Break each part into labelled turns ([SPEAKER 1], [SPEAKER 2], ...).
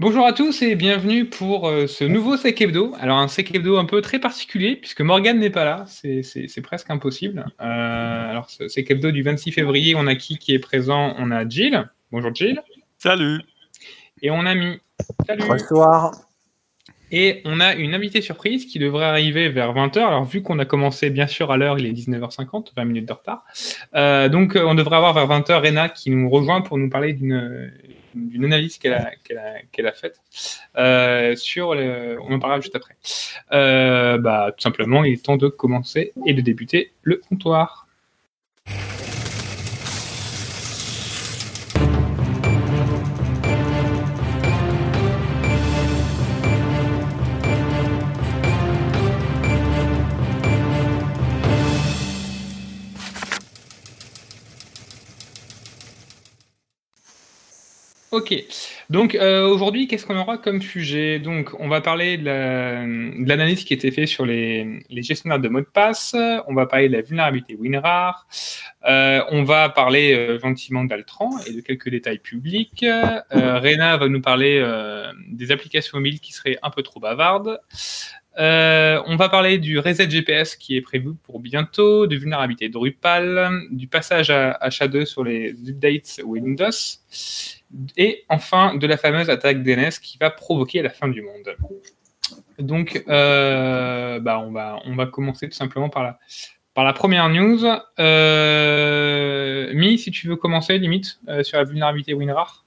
[SPEAKER 1] Bonjour à tous et bienvenue pour euh, ce nouveau Sec Hebdo. Alors un Sec Hebdo un peu très particulier puisque Morgan n'est pas là, c'est presque impossible. Euh, alors ce Sec Hebdo du 26 février, on a qui qui est présent? On a Jill. Bonjour Jill.
[SPEAKER 2] Salut.
[SPEAKER 1] Et on a mis.
[SPEAKER 3] Salut. Bonsoir.
[SPEAKER 1] Et on a une invitée surprise qui devrait arriver vers 20h. Alors, vu qu'on a commencé bien sûr à l'heure, il est 19h50, 20 minutes de retard. Euh, donc, on devrait avoir vers 20h Rena qui nous rejoint pour nous parler d'une d'une analyse qu'elle a, qu'elle a, qu'elle a, faite euh, sur le, on en parlera juste après. Euh, bah, tout simplement, il est temps de commencer et de débuter le comptoir. Ok. Donc euh, aujourd'hui, qu'est-ce qu'on aura comme sujet? Donc, on va parler de l'analyse qui a été faite sur les, gestionnaires de mots de passe. On va parler de la vulnérabilité WinRAR. Euh, on va parler euh, gentiment d'Altran et de quelques détails publics. Rena va nous parler des applications mobiles qui seraient un peu trop bavardes. on va parler du reset GPS qui est prévu pour bientôt, de vulnérabilité Drupal, du passage à H2 sur les updates Windows et enfin, de la fameuse attaque DNS qui va provoquer la fin du monde. Donc, euh, bah, on, va, on va commencer tout simplement par la, par la première news. Euh, Mi, si tu veux commencer, limite, euh, sur la vulnérabilité WinRAR.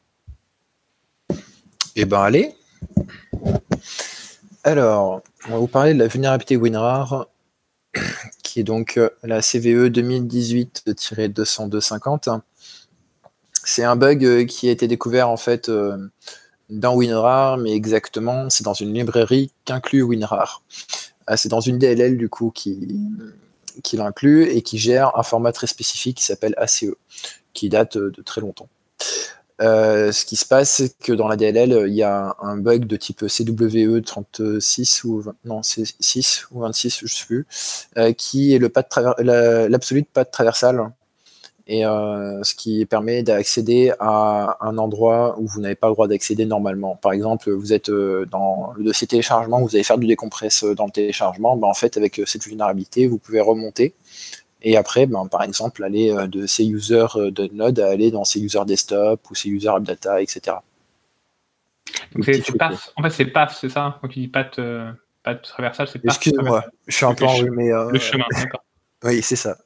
[SPEAKER 3] Eh ben, allez. Alors, on va vous parler de la vulnérabilité WinRAR, qui est donc la CVE 2018-20250 c'est un bug euh, qui a été découvert en fait euh, dans WinRAR, mais exactement, c'est dans une librairie qu'inclut WinRAR. Ah, c'est dans une DLL du coup qui, qui l'inclut et qui gère un format très spécifique qui s'appelle ACE, qui date de très longtemps. Euh, ce qui se passe, c'est que dans la DLL, il y a un bug de type CWE 36 ou non, 6 ou 26, je ne sais plus, qui est l'absolu pas de traversal et euh, ce qui permet d'accéder à un endroit où vous n'avez pas le droit d'accéder normalement. Par exemple, vous êtes euh, dans le dossier téléchargement, vous allez faire du décompresse dans le téléchargement, ben, en fait, avec euh, cette vulnérabilité, vous pouvez remonter et après, ben, par exemple, aller de ces users de Node à aller dans ces users desktop ou ces users AppData, etc.
[SPEAKER 1] Donc c'est PAF. En fait, c'est PAF, c'est ça Quand tu dis pas de, pas de traversage, c'est PAF.
[SPEAKER 3] Excuse-moi, je suis un peu enrhumé.
[SPEAKER 1] Le chemin, d'accord.
[SPEAKER 3] Oui, c'est ça.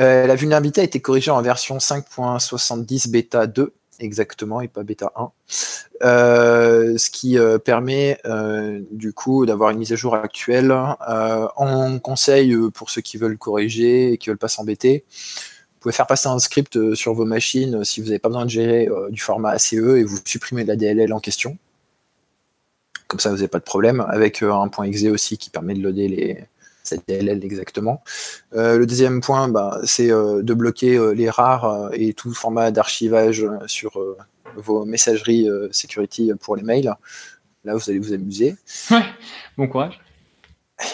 [SPEAKER 3] Euh, la vulnérabilité a été corrigée en version 5.70 bêta 2 exactement et pas bêta 1. Euh, ce qui euh, permet du coup d'avoir une mise à jour actuelle. en conseil pour ceux qui veulent corriger et qui veulent pas s'embêter, vous pouvez faire passer un script sur vos machines si vous n'avez pas besoin de gérer du format ACE et vous supprimez la DLL en question. Comme ça, vous n'avez pas de problème. Avec un point .exe aussi qui permet de loader les, cette DLL exactement. Euh, le deuxième point, bah, c'est euh, de bloquer euh, les rares et tout format d'archivage sur vos messageries security pour les mails. Là, vous allez vous amuser.
[SPEAKER 1] Ouais, bon courage.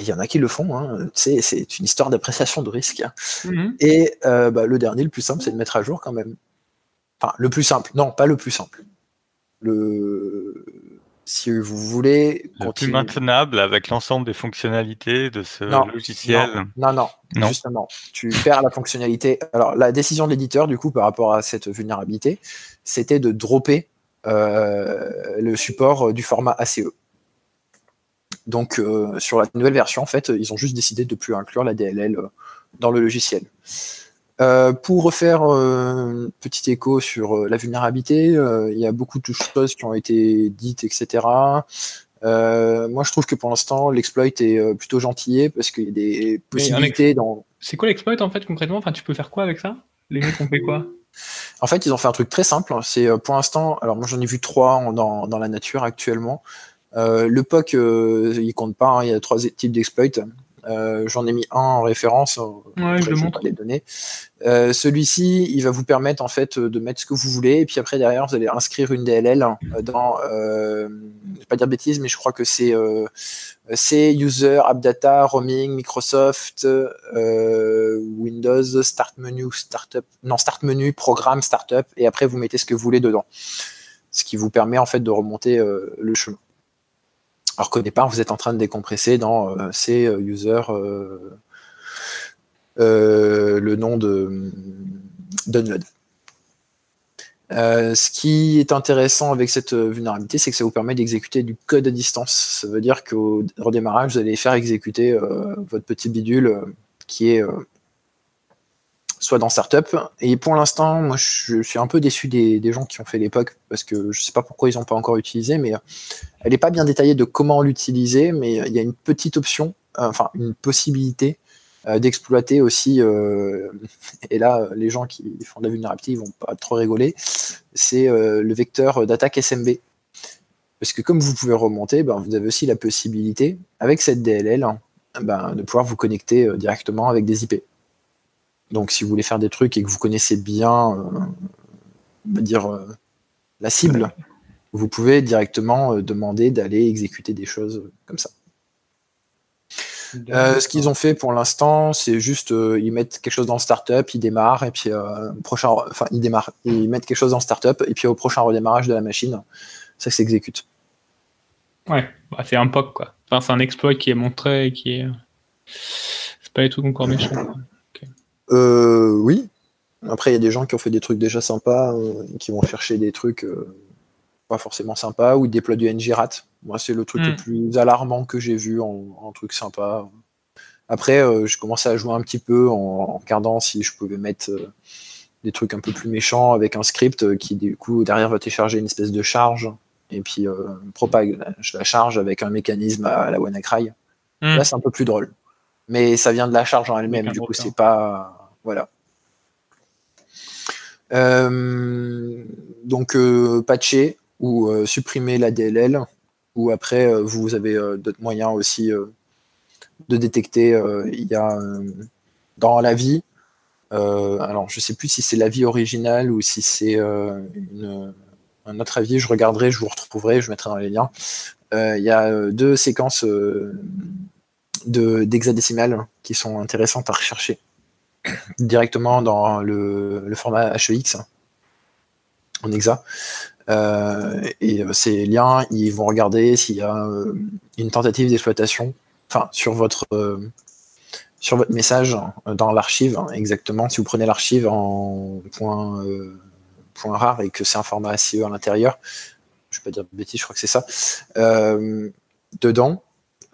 [SPEAKER 3] Il y en a qui le font, hein. c'est une histoire d'appréciation de risque. Mhm. Et bah, le dernier, le plus simple, c'est de mettre à jour quand même. Enfin, le plus simple, non, pas le plus simple. Le, si vous voulez
[SPEAKER 2] continuer... plus maintenable avec l'ensemble des fonctionnalités de ce logiciel.
[SPEAKER 3] Non, non, justement, tu perds la fonctionnalité. Alors la décision de l'éditeur du coup par rapport à cette vulnérabilité, c'était de dropper euh, le support du format ACE. Donc euh, sur la nouvelle version, en fait, ils ont juste décidé de ne plus inclure la DLL euh, dans le logiciel. Euh, pour refaire un euh, petit écho sur euh, la vulnérabilité, il y a beaucoup de choses qui ont été dites, etc. moi, je trouve que pour l'instant, l'exploit est plutôt gentillé parce qu'il y a des possibilités dans.
[SPEAKER 1] C'est quoi l'exploit en fait concrètement? Enfin, tu peux faire quoi avec ça? Les mecs ont fait quoi?
[SPEAKER 3] En fait, ils ont fait un truc très simple. C'est pour l'instant, alors moi j'en ai vu trois dans, dans, la nature actuellement. le POC, il compte pas. Hein, il y a trois types d'exploits. Euh, j'en ai mis un en référence.
[SPEAKER 1] Ouais, je le montre.
[SPEAKER 3] Les données. Euh, celui-ci, il va vous permettre en fait de mettre ce que vous voulez, et puis après derrière, vous allez inscrire une DLL dans, euh, je vais pas dire bêtises, mais je crois que c'est c'est user, app data, roaming, Microsoft, Windows, start menu, startup, non start menu, programme, startup, et après vous mettez ce que vous voulez dedans. ce qui vous permet en fait de remonter le chemin. Alors qu'au départ, vous êtes en train de décompresser dans ces users le nom de download. Euh, ce qui est intéressant avec cette vulnérabilité, c'est que ça vous permet d'exécuter du code à distance. Ça veut dire qu'au redémarrage, vous allez faire exécuter euh, votre petit bidule euh, qui est soit dans Startup. Et pour l'instant, moi, je suis un peu déçu des, gens qui ont fait l'époque parce que je ne sais pas pourquoi ils n'ont pas encore utilisé, mais elle n'est pas bien détaillée de comment l'utiliser, mais il y a une petite option, enfin une possibilité euh, d'exploiter aussi, euh, et là les gens qui font de la vulnérabilité ils vont pas trop rigoler, c'est euh, le vecteur d'attaque SMB. Parce que comme vous pouvez remonter, ben, vous avez aussi la possibilité, avec cette DLL, ben, de pouvoir vous connecter directement avec des IP. Donc si vous voulez faire des trucs et que vous connaissez bien, on va dire, la cible, vous pouvez directement demander d'aller exécuter des choses comme ça. Euh, ce qu'ils ont fait pour l'instant, c'est juste euh, ils mettent quelque chose dans le startup, ils démarrent et puis euh, prochain, enfin ils démarrent, ils mettent quelque chose dans le startup et puis au prochain redémarrage de la machine, ça s'exécute.
[SPEAKER 1] Ouais, bah, c'est un POC quoi. Enfin, c'est un exploit qui est montré et qui est, c'est pas du tout encore méchant.
[SPEAKER 3] Oui. Après, il y a des gens qui ont fait des trucs déjà sympas, qui vont chercher des trucs pas forcément sympas ou ils déploient du ngRat moi, c'est le truc le hmm. plus alarmant que j'ai vu en, truc sympa. Après, euh, je commençais à jouer un petit peu en, regardant si je pouvais mettre euh, des trucs un peu plus méchants avec un script euh, qui, du coup, derrière va télécharger une espèce de charge et puis propague je la charge avec un mécanisme à la WannaCry. Hmm. Là, c'est un peu plus drôle. Mais ça vient de la charge en elle-même, du coup, c'est pas. Voilà. donc, patcher ou supprimer la DLL ou après euh, vous avez euh, d'autres moyens aussi euh, de détecter. Il y a dans la vie, alors je sais plus si c'est la vie originale ou si c'est un autre avis, je regarderai, je vous retrouverai, je mettrai dans les liens. Il y a deux séquences d'hexadécimales qui sont intéressantes à rechercher directement dans le, format HEX en hexa. Euh, et euh, ces liens, ils vont regarder s'il y a euh, une tentative d'exploitation, sur votre sur votre message dans l'archive, hein, exactement. Si vous prenez l'archive en point, point rare et que c'est un format SEO à l'intérieur, je ne vais pas dire de bêtises, je crois que c'est ça. dedans,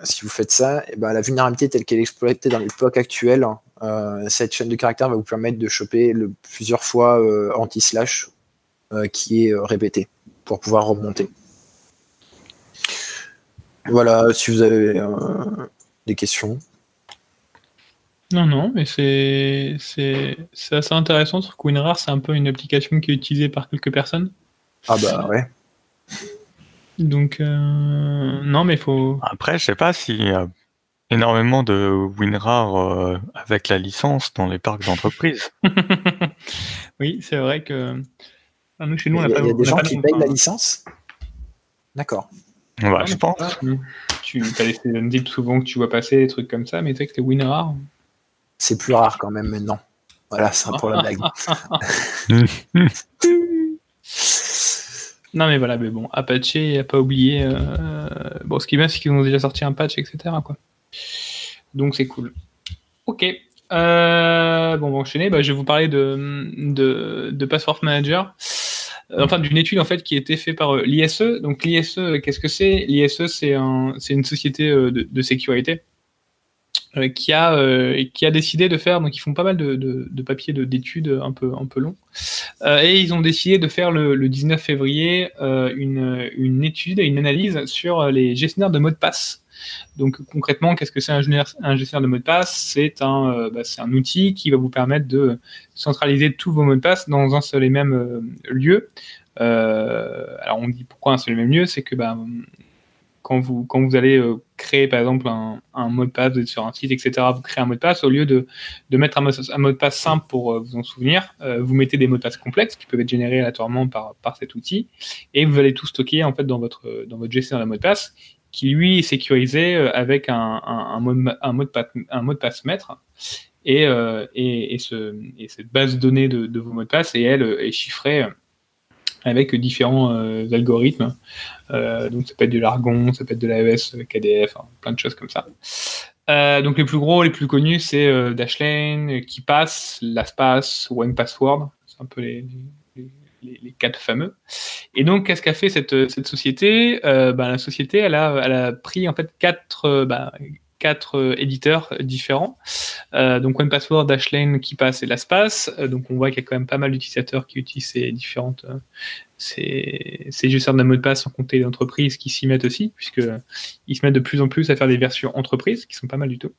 [SPEAKER 3] si vous faites ça, et eh ben, la vulnérabilité telle qu'elle est exploitée dans l'époque actuelle, cette chaîne de caractères va vous permettre de choper le, plusieurs fois anti-slash euh, qui est euh, répété pour pouvoir remonter. Voilà, si vous avez euh, des questions.
[SPEAKER 1] Non, non, mais c'est, c'est, assez intéressant. Sur WinRAR, c'est un peu une application qui est utilisée par quelques personnes.
[SPEAKER 3] Ah bah ouais.
[SPEAKER 1] Donc, non, mais il faut.
[SPEAKER 2] Après, je sais pas a énormément de WinRAR avec la licence dans les parcs d'entreprise.
[SPEAKER 1] oui, c'est vrai que
[SPEAKER 3] ah, il y a, des gens qui payent la licence? D'accord.
[SPEAKER 2] Ouais, je pense.
[SPEAKER 1] Tu as laissé un zip souvent que tu vois passer, des trucs comme ça, mais tu sais que c'est WinRAR.
[SPEAKER 3] C'est plus rare quand même maintenant. Voilà, c'est pour la blague.
[SPEAKER 1] non mais voilà, mais bon, Apache n'a pas oublié. Euh, bon, ce qui est bien, c'est qu'ils ont déjà sorti un patch, etc. Quoi. Donc c'est cool. Ok. Euh, bon, on va enchaîner. Bah, je vais vous parler de, de, de Password Manager. Euh, enfin d'une étude en fait qui a été faite par euh, l'ISE. Donc l'ISE, qu'est-ce que c'est? L'ISE, c'est un, une société de, de sécurité qui a qui a décidé de faire. Donc ils font pas mal de, de, de papiers d'études un peu un peu longs. et ils ont décidé de faire le, le 19 février une, une étude et une analyse sur les gestionnaires de mots de passe. Donc concrètement, qu'est-ce que c'est un, gestionnaire de mots de passe? C'est un, euh, bah, un outil qui va vous permettre de centraliser tous vos mots de passe dans un seul et même euh, lieu. Euh, alors on dit pourquoi un seul et même lieu, c'est que bah, quand vous, allez créer par exemple un, mot de passe, vous êtes sur un site, etc., vous créez un mot de passe, au lieu de, mettre un mot, de passe simple pour vous en souvenir, vous mettez des mots de passe complexes qui peuvent être générés aléatoirement par, cet outil, et vous allez tout stocker en fait dans votre, dans votre gestionnaire de mots de passe qui lui est sécurisé euh, avec un, un, un, mot, un, mot, de passe, un mot de passe maître. Et, euh, et, et, ce, et, cette base de données de, vos mots de passe, et elle euh, est chiffrée avec différents algorithmes. donc ça peut être de l'argon, ça peut être de l'AES ADF, hein, plein de choses comme ça. donc les plus gros, les plus connus, c'est Dashlane, KeePass, LastPass, OnePassword. C'est un peu les, les, quatre fameux. Et donc, qu'est-ce qu'a fait cette, société? Euh, bah, La société, elle a, elle a pris en fait quatre, euh, bah, quatre euh, éditeurs différents. Euh, donc, OnePassword, Dashlane, KeePass et LastPass. donc, on voit qu'il y a quand même pas mal d'utilisateurs qui utilisent ces différentes ces, ces gestionnaires de mot de passe sans compter les entreprises qui s'y mettent aussi, puisqu'ils se mettent de plus en plus à faire des versions entreprises, qui sont pas mal du tout.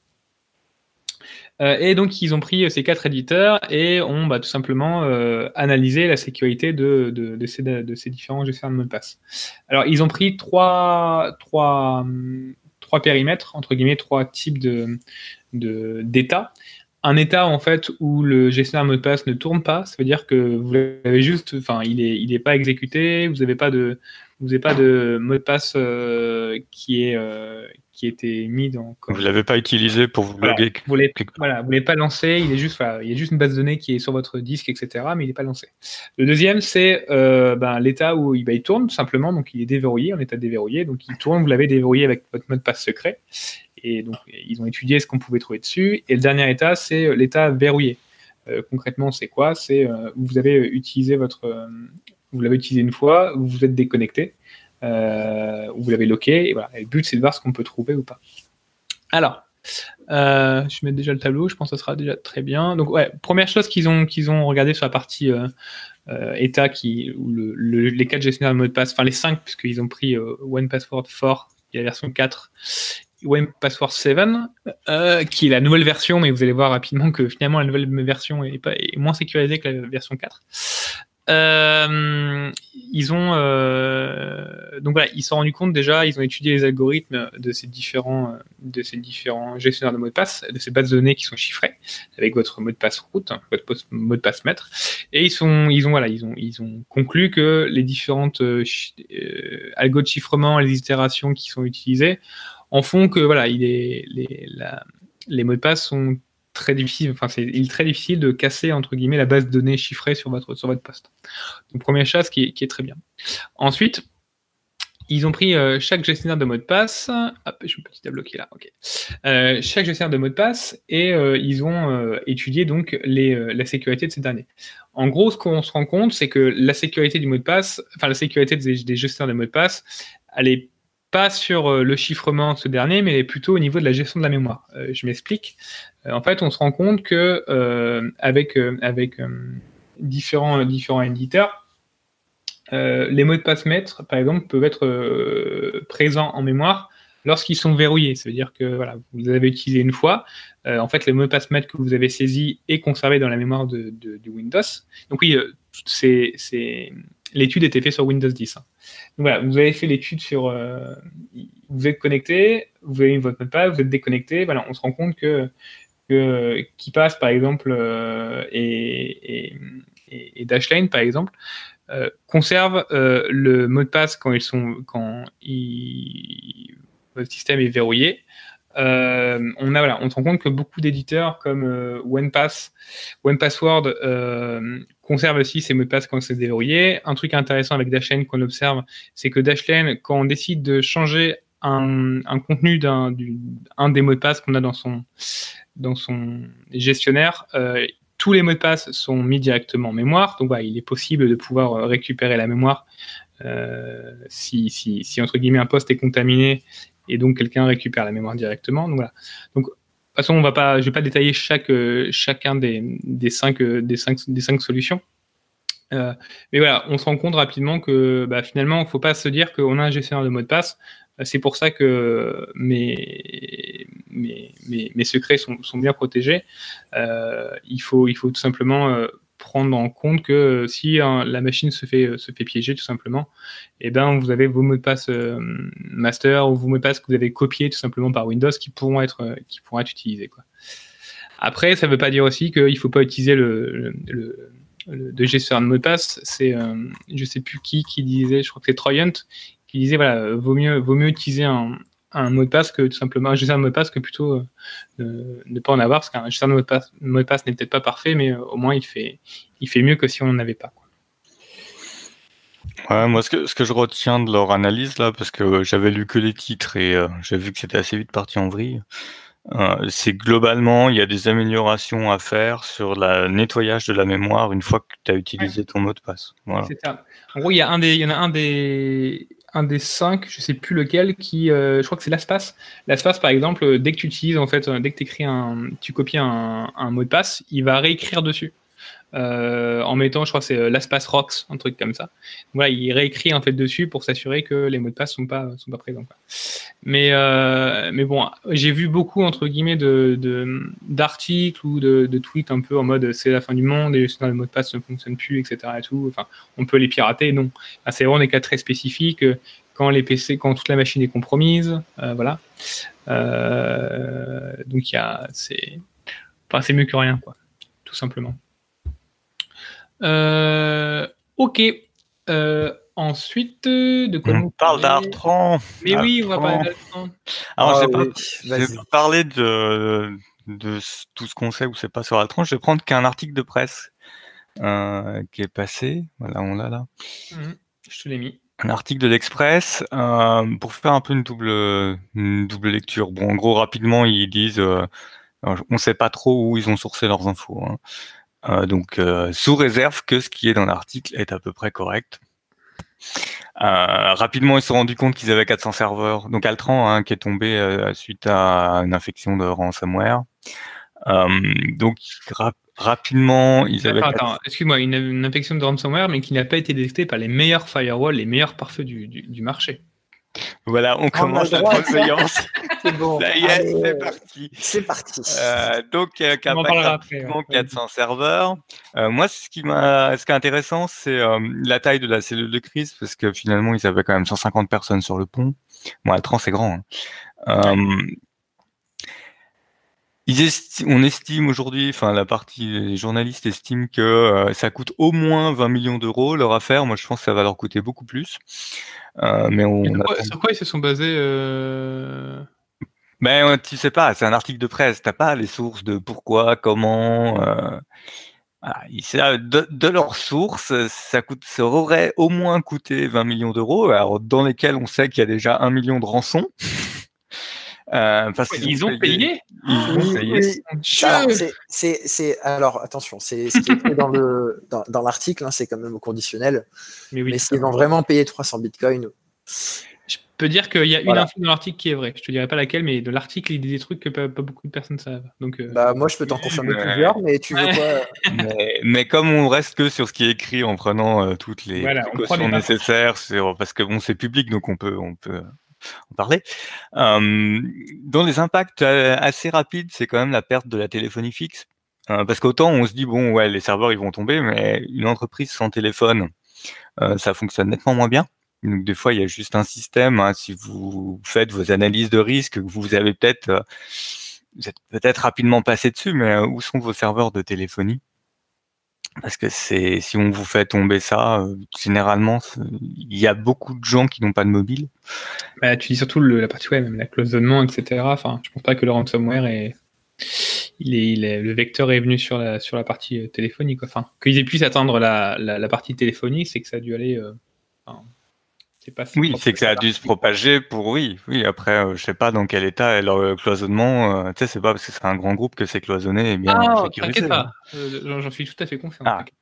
[SPEAKER 1] Euh, et donc, ils ont pris euh, ces quatre éditeurs et ont bah, tout simplement euh, analysé la sécurité de, ces, différents gestionnaires de mots de passe. Alors, ils ont pris trois, trois, trois périmètres, entre guillemets, trois types d'états. Un état en fait où le gestionnaire de mot de passe ne tourne pas, ça veut dire que vous l'avez juste, enfin, il est, il est pas exécuté, vous n'avez pas de, vous n'avez pas de mot de passe qui est qui était mis dans.
[SPEAKER 2] Vous l'avez pas utilisé pour vous loguer.
[SPEAKER 1] Vous voulez, voilà, vous l'avez pas lancé. Il est juste, il y a juste une base de données qui est sur votre disque, etc. Mais il n'est pas lancé. Le deuxième, c'est euh, ben, l'état où il, ben, il tourne tout simplement. Donc il est déverrouillé, en état déverrouillé. Donc il tourne. Vous l'avez déverrouillé avec votre mot de passe secret. Et donc ils ont étudié ce qu'on pouvait trouver dessus. Et le dernier état, c'est l'état verrouillé. Euh, concrètement, c'est quoi? C'est euh, vous avez utilisé votre, vous l'avez utilisé une fois, vous vous êtes déconnecté euh, vous l'avez loqué. Et, voilà. le but, c'est de voir ce qu'on peut trouver ou pas. Alors, euh, je mets déjà le tableau, je pense que ça sera déjà très bien. Donc, ouais, première chose qu'ils ont, qu'ils ont regardé sur la partie euh, euh état, qui, où le, les quatre gestionnaires de mots de passe, enfin les cinq, puisqu'ils ont pris One Password 4, qui est la version 4, One Password 7, euh, qui est la nouvelle version, mais vous allez voir rapidement que finalement la nouvelle version est, est moins sécurisée que la version 4. Euh, ils ont euh, donc voilà, ils sont rendus compte déjà, ils ont étudié les algorithmes de ces différents de ces différents gestionnaires de mots de passe, de ces bases de données qui sont chiffrées avec votre mot de passe route, votre mot de passe maître, et ils sont ils ont voilà, ils ont ils ont conclu que les différentes euh, algos de chiffrement, les itérations qui sont utilisées en font que voilà, il est les les mots de passe sont très difficile, enfin c'est très difficile de casser entre guillemets la base de données chiffrée sur votre sur votre poste. Donc première chose qui est, qui est très bien. Ensuite, ils ont pris euh, chaque gestionnaire de mot de passe. Je suis petit à bloquer là. Ok. Euh, chaque gestionnaire de mot de passe et euh, ils ont étudié donc les, la sécurité de ces derniers. En gros, ce qu'on se rend compte, c'est que la sécurité du mot de passe, enfin la sécurité des, des gestionnaires de mot de passe, elle est pas sur le chiffrement de ce dernier, mais plutôt au niveau de la gestion de la mémoire. je m'explique. Euh, en fait, on se rend compte que euh, avec, euh, avec différents, différents éditeurs, les mots de passe maîtres, par exemple, peuvent être présents en mémoire lorsqu'ils sont verrouillés. Ça veut dire que voilà, vous les avez utilisés une fois. en fait, le mot de passe maître que vous avez saisi est conservé dans la mémoire de, de, Windows. Donc oui, c'est, l'étude était faite sur Windows 10. Hein. Donc voilà, vous avez fait l'étude sur, vous êtes connecté, vous avez votre mot de passe, vous êtes déconnecté. Voilà, on se rend compte que qui passe par exemple euh, et, et, Dashlane par exemple euh, conservent euh, le mot de passe quand ils sont quand il, votre système est verrouillé. on a voilà, on se rend compte que beaucoup d'éditeurs comme OnePass, OnePassword conservent aussi ces mots de passe quand c'est déverrouillé. Un truc intéressant avec Dashlane qu'on observe, c'est que Dashlane, quand on décide de changer un, contenu d'un un des mots de passe qu'on a dans son dans son gestionnaire, euh, tous les mots de passe sont mis directement en mémoire. Donc, il est possible de pouvoir euh, récupérer la mémoire euh, si, si, si, entre guillemets, un poste est contaminé et donc quelqu'un récupère la mémoire directement. Donc, voilà. De toute façon, on va pas, je vais pas détailler chaque, chacun des, des, cinq, des, cinq, des cinq solutions. mais voilà, on se rend compte rapidement que bah, finalement, il ne faut pas se dire qu'on a un gestionnaire de mots de passe. C'est pour ça que mes, secrets sont, bien protégés. Euh, il, faut, tout simplement euh, prendre en compte que si la machine se fait, piéger tout simplement, eh ben, vous avez vos mots de passe euh, master ou vos mots de passe que vous avez copiés tout simplement par Windows qui pourront être, utilisés. Après, ça ne veut pas dire aussi qu'il ne faut pas utiliser le, gestionnaire de mot de passe. C'est, je sais plus qui qui disait, je crois que c'est Troyant, qui disait voilà, vaut mieux, vaut mieux utiliser un, un mot de passe que tout simplement un gestionnaire de mot de passe que plutôt euh, ne pas en avoir parce qu'un gestionnaire de mot de passe, mot de passe n'est peut-être pas parfait mais euh, au moins il fait il fait mieux que si on n'en avait pas
[SPEAKER 2] Ouais, moi, ce que, ce que je retiens de leur analyse, là, parce que j'avais lu que les titres et euh, j'ai vu que c'était assez vite parti en vrille, euh, c'est globalement, il y a des améliorations à faire sur le nettoyage de la mémoire une fois que tu as utilisé ton mot de passe. Voilà.
[SPEAKER 1] C'est ça. En gros, il y, a un des, il y en a un des, un des cinq, je sais plus lequel, qui, euh, je crois que c'est l'espace. L'espace, par exemple, dès que tu utilises, en fait, dès que écris un, tu copies un mot de passe, il va réécrire dessus. Euh, en mettant, je crois c'est euh, l'espace rocks, un truc comme ça. Voilà, il réécrit en fait dessus pour s'assurer que les mots de passe sont pas sont pas présents. Mais euh, mais bon, j'ai vu beaucoup entre guillemets d'articles ou de, tweets un peu en mode c'est la fin du monde et sinon les mots de passe ne fonctionnent plus, etc. Et tout. Enfin, on peut les pirater, non. Ah, c'est vraiment des cas très spécifiques. Quand les PC, quand toute la machine est compromise, voilà. Donc il y a, c'est, enfin, c'est mieux que rien, quoi, tout simplement. Euh, ok. Euh, ensuite, de quoi
[SPEAKER 2] on parle d'Artran.
[SPEAKER 1] Mais oui, on va parler d'Artran.
[SPEAKER 2] Alors, ah, j'ai oui. pas, parlé de, de tout ce qu'on sait ou c'est pas sur Altran. Je vais prendre qu'un article de presse euh, qui est passé. Voilà, on l'a là.
[SPEAKER 1] Mmh, je te l'ai mis.
[SPEAKER 2] Un article de l'Express euh, pour faire un peu une double, une double lecture. Bon, en gros, rapidement, ils disent, euh, on sait pas trop où ils ont sourcé leurs infos. Hein. Euh, donc, euh, sous réserve que ce qui est dans l'article est à peu près correct. Euh, rapidement, ils se sont rendus compte qu'ils avaient 400 serveurs. Donc Altran, hein, qui est tombé euh, suite à une infection de ransomware. Euh, donc rapidement, ils avaient.
[SPEAKER 1] Attends, excuse-moi, une, une, infection de ransomware, mais qui n'a pas été détectée par les meilleurs firewalls, les meilleurs pare-feux du, du, du, marché.
[SPEAKER 2] Voilà, on, commence la transveillance.
[SPEAKER 3] c'est bon.
[SPEAKER 2] Ça y est, c'est parti.
[SPEAKER 3] C'est parti.
[SPEAKER 2] Euh, donc, euh, après, 400 serveurs. Euh, moi, ce qui m'a, ce qui est intéressant, c'est euh, la taille de la cellule de crise, parce que finalement, ils avaient quand même 150 personnes sur le pont. Bon, Altran, c'est grand. Hein. Ils esti on estime aujourd'hui, enfin la partie les journalistes estiment que euh, ça coûte au moins 20 millions d'euros leur affaire. Moi, je pense que ça va leur coûter beaucoup plus. Euh, mais on.
[SPEAKER 1] sur, quoi, sur quoi ils se sont basés euh...
[SPEAKER 2] Ben, tu sais pas, c'est un article de presse. T'as pas les sources de pourquoi, comment. Euh... Voilà. De, de leurs sources, ça, coûte, ça aurait au moins coûté 20 millions d'euros, dans lesquels on sait qu'il y a déjà un million de rançons.
[SPEAKER 1] Euh, parce ouais, ils, ont payé.
[SPEAKER 3] Ont c'est alors attention, c'est ce qui est écrit dans le dans, dans l'article, hein, c'est quand même au conditionnel. Mais, oui, mais s'ils ont vraiment payé 300 bitcoins.
[SPEAKER 1] Je peux dire qu'il y a voilà. une info dans l'article qui est vraie. Je te dirai pas laquelle, mais de l'article, il y a des trucs que pas, pas beaucoup de personnes savent. Donc, euh...
[SPEAKER 3] bah, moi, je peux t'en confirmer mais... plusieurs, mais tu veux quoi
[SPEAKER 2] mais, mais, comme on reste que sur ce qui est écrit en prenant euh, toutes les voilà, précautions nécessaires, parce que bon, c'est public, donc on peut, on peut en parler. Euh, dans les impacts assez rapides, c'est quand même la perte de la téléphonie fixe. Parce qu'autant on se dit, bon, ouais, les serveurs, ils vont tomber, mais une entreprise sans téléphone, ça fonctionne nettement moins bien. Donc des fois, il y a juste un système. Hein, si vous faites vos analyses de risque, vous avez peut-être, vous êtes peut-être rapidement passé dessus, mais où sont vos serveurs de téléphonie? Parce que c'est si on vous fait tomber ça, euh, généralement, il y a beaucoup de gens qui n'ont pas de mobile.
[SPEAKER 1] Bah, tu dis surtout la partie web, même la cloisonnement, etc. Enfin, je pense pas que le ransomware est, il est, le vecteur est venu sur la sur la partie euh, téléphonique. Enfin, qu'ils aient pu atteindre la, la, partie téléphonique, c'est que ça a dû aller. Euh,
[SPEAKER 2] pas oui, c'est que ça a dû se propager pour oui, oui. Après, euh, je sais pas dans quel état est leur cloisonnement. Euh, tu sais, c'est pas parce que c'est un grand groupe que c'est cloisonné et bien
[SPEAKER 1] ah, sécurisé. pas. Euh, J'en suis tout à fait confiant. Ah.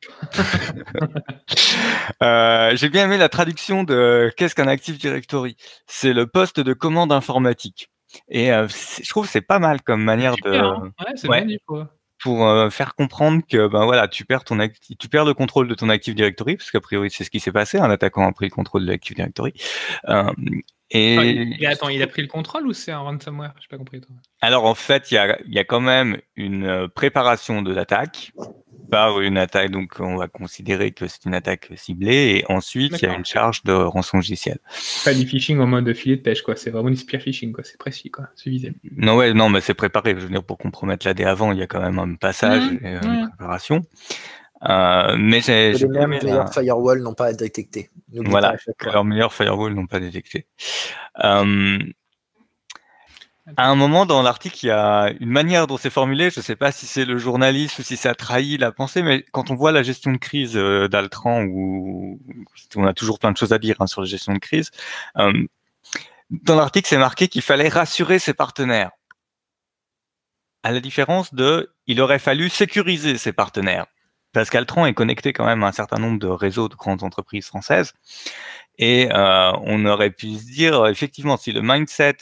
[SPEAKER 2] Euh, j'ai bien aimé la traduction de qu'est-ce qu'un Active Directory? C'est le poste de commande informatique. Et euh, je trouve que c'est pas mal comme manière
[SPEAKER 1] super,
[SPEAKER 2] de.
[SPEAKER 1] Hein ouais, c'est ouais. Bien,
[SPEAKER 2] pour euh, faire comprendre que ben voilà, tu perds ton tu perds le contrôle de ton Active Directory parce qu'a priori c'est ce qui s'est passé, un attaquant a pris le contrôle de l'Active Directory. Euh, et...
[SPEAKER 1] Attends, il, attends, il a pris le contrôle ou c'est un ransomware? J'ai pas compris. Toi.
[SPEAKER 2] Alors en fait, il y a, y a quand même une euh, préparation de l'attaque par une attaque, donc on va considérer que c'est une attaque ciblée, et ensuite il y a une charge de rançon logiciel.
[SPEAKER 1] Pas du phishing en mode filet de pêche, quoi. C'est vraiment du spear phishing, quoi. C'est précis, quoi. C'est visé.
[SPEAKER 2] Non, ouais, non, mais c'est préparé. Je veux dire, pour compromettre l'AD avant, il y a quand même un passage mmh, et une mmh. préparation. Euh, mais j'ai.
[SPEAKER 3] Les meilleurs firewalls n'ont pas détecté.
[SPEAKER 2] Voilà, leurs meilleurs firewalls n'ont pas détecté. Euh, À un moment dans l'article, il y a une manière dont c'est formulé. Je ne sais pas si c'est le journaliste ou si ça trahit la pensée, mais quand on voit la gestion de crise d'Altran, où on a toujours plein de choses à dire hein, sur la gestion de crise, dans l'article, c'est marqué qu'il fallait rassurer ses partenaires. À la différence de, il aurait fallu sécuriser ses partenaires. Parce qu'Altran est connecté quand même à un certain nombre de réseaux de grandes entreprises françaises. Et euh, on aurait pu se dire, effectivement, si le mindset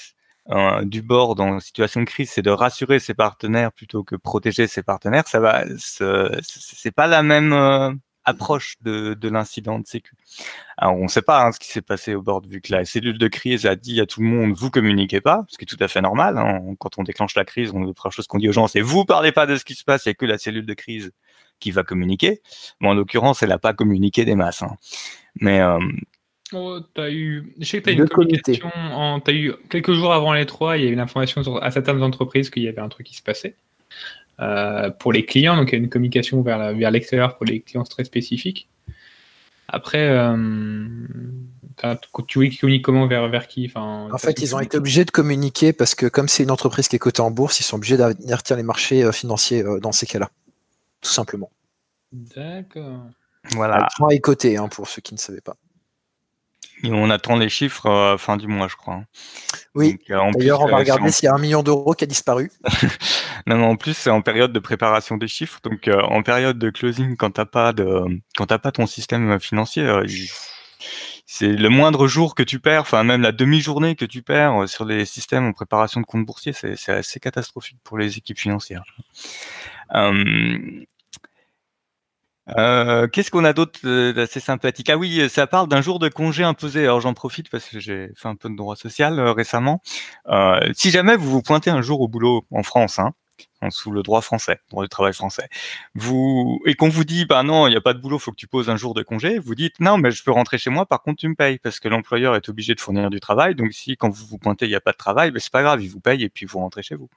[SPEAKER 2] euh, du dans une situation de crise, c'est de rassurer ses partenaires plutôt que protéger ses partenaires, ça va, c'est pas la même euh, approche de, de l'incident de sécu. Alors, on ne sait pas hein, ce qui s'est passé au bord, vu que la cellule de crise a dit à tout le monde, vous communiquez pas, ce qui est tout à fait normal. Hein. Quand on déclenche la crise, on, la première chose qu'on dit aux gens, c'est vous parlez pas de ce qui se passe, il n'y a que la cellule de crise qui va communiquer. Mais en l'occurrence, elle n'a pas communiqué des masses. Hein. Mais euh,
[SPEAKER 1] Oh, as eu... Je sais que tu as eu une communication. En... As eu... Quelques jours avant les trois, il y a eu l'information à certaines entreprises qu'il y avait un truc qui se passait. Euh, pour les clients, donc il y a une communication vers, vers l'extérieur pour les clients très spécifiques. Après, euh, tu communiquent comment vers, vers qui enfin,
[SPEAKER 3] En fait, ils ont été obligés de communiquer parce que comme c'est une entreprise qui est cotée en bourse, ils sont obligés d'avertir les marchés euh, financiers dans ces cas-là. Tout simplement.
[SPEAKER 1] D'accord.
[SPEAKER 3] Voilà. Altran est coté, hein, pour ceux qui ne savaient pas.
[SPEAKER 2] Et on attend les chiffres fin du mois, je crois.
[SPEAKER 3] Oui. D'ailleurs, on va regarder s'il y a un million d'euros qui a disparu.
[SPEAKER 2] non, mais en plus, c'est en période de préparation des chiffres. Donc, en période de closing, quand t'as pas de, quand t'as pas ton système financier, c'est le moindre jour que tu perds, enfin même la demi-journée que tu perds sur les systèmes en préparation de compte boursier, c'est assez catastrophique pour les équipes financières. Euh, qu'est-ce qu'on a d'autre euh, d'assez sympathique? Ah oui, ça parle d'un jour de congé imposé. Alors j'en profite parce que j'ai fait un peu de droit social euh, récemment. si jamais vous vous pointez un jour au boulot en France, hein, sous le droit français, droit du travail français, et qu'on vous dit bah non, il n'y a pas de boulot, faut que tu poses un jour de congé, vous dites non, mais je peux rentrer chez moi, par contre tu me payes parce que l'employeur est obligé de fournir du travail. Donc si quand vous vous pointez il n'y a pas de travail, ben, c'est pas grave, il vous paye et puis vous rentrez chez vous.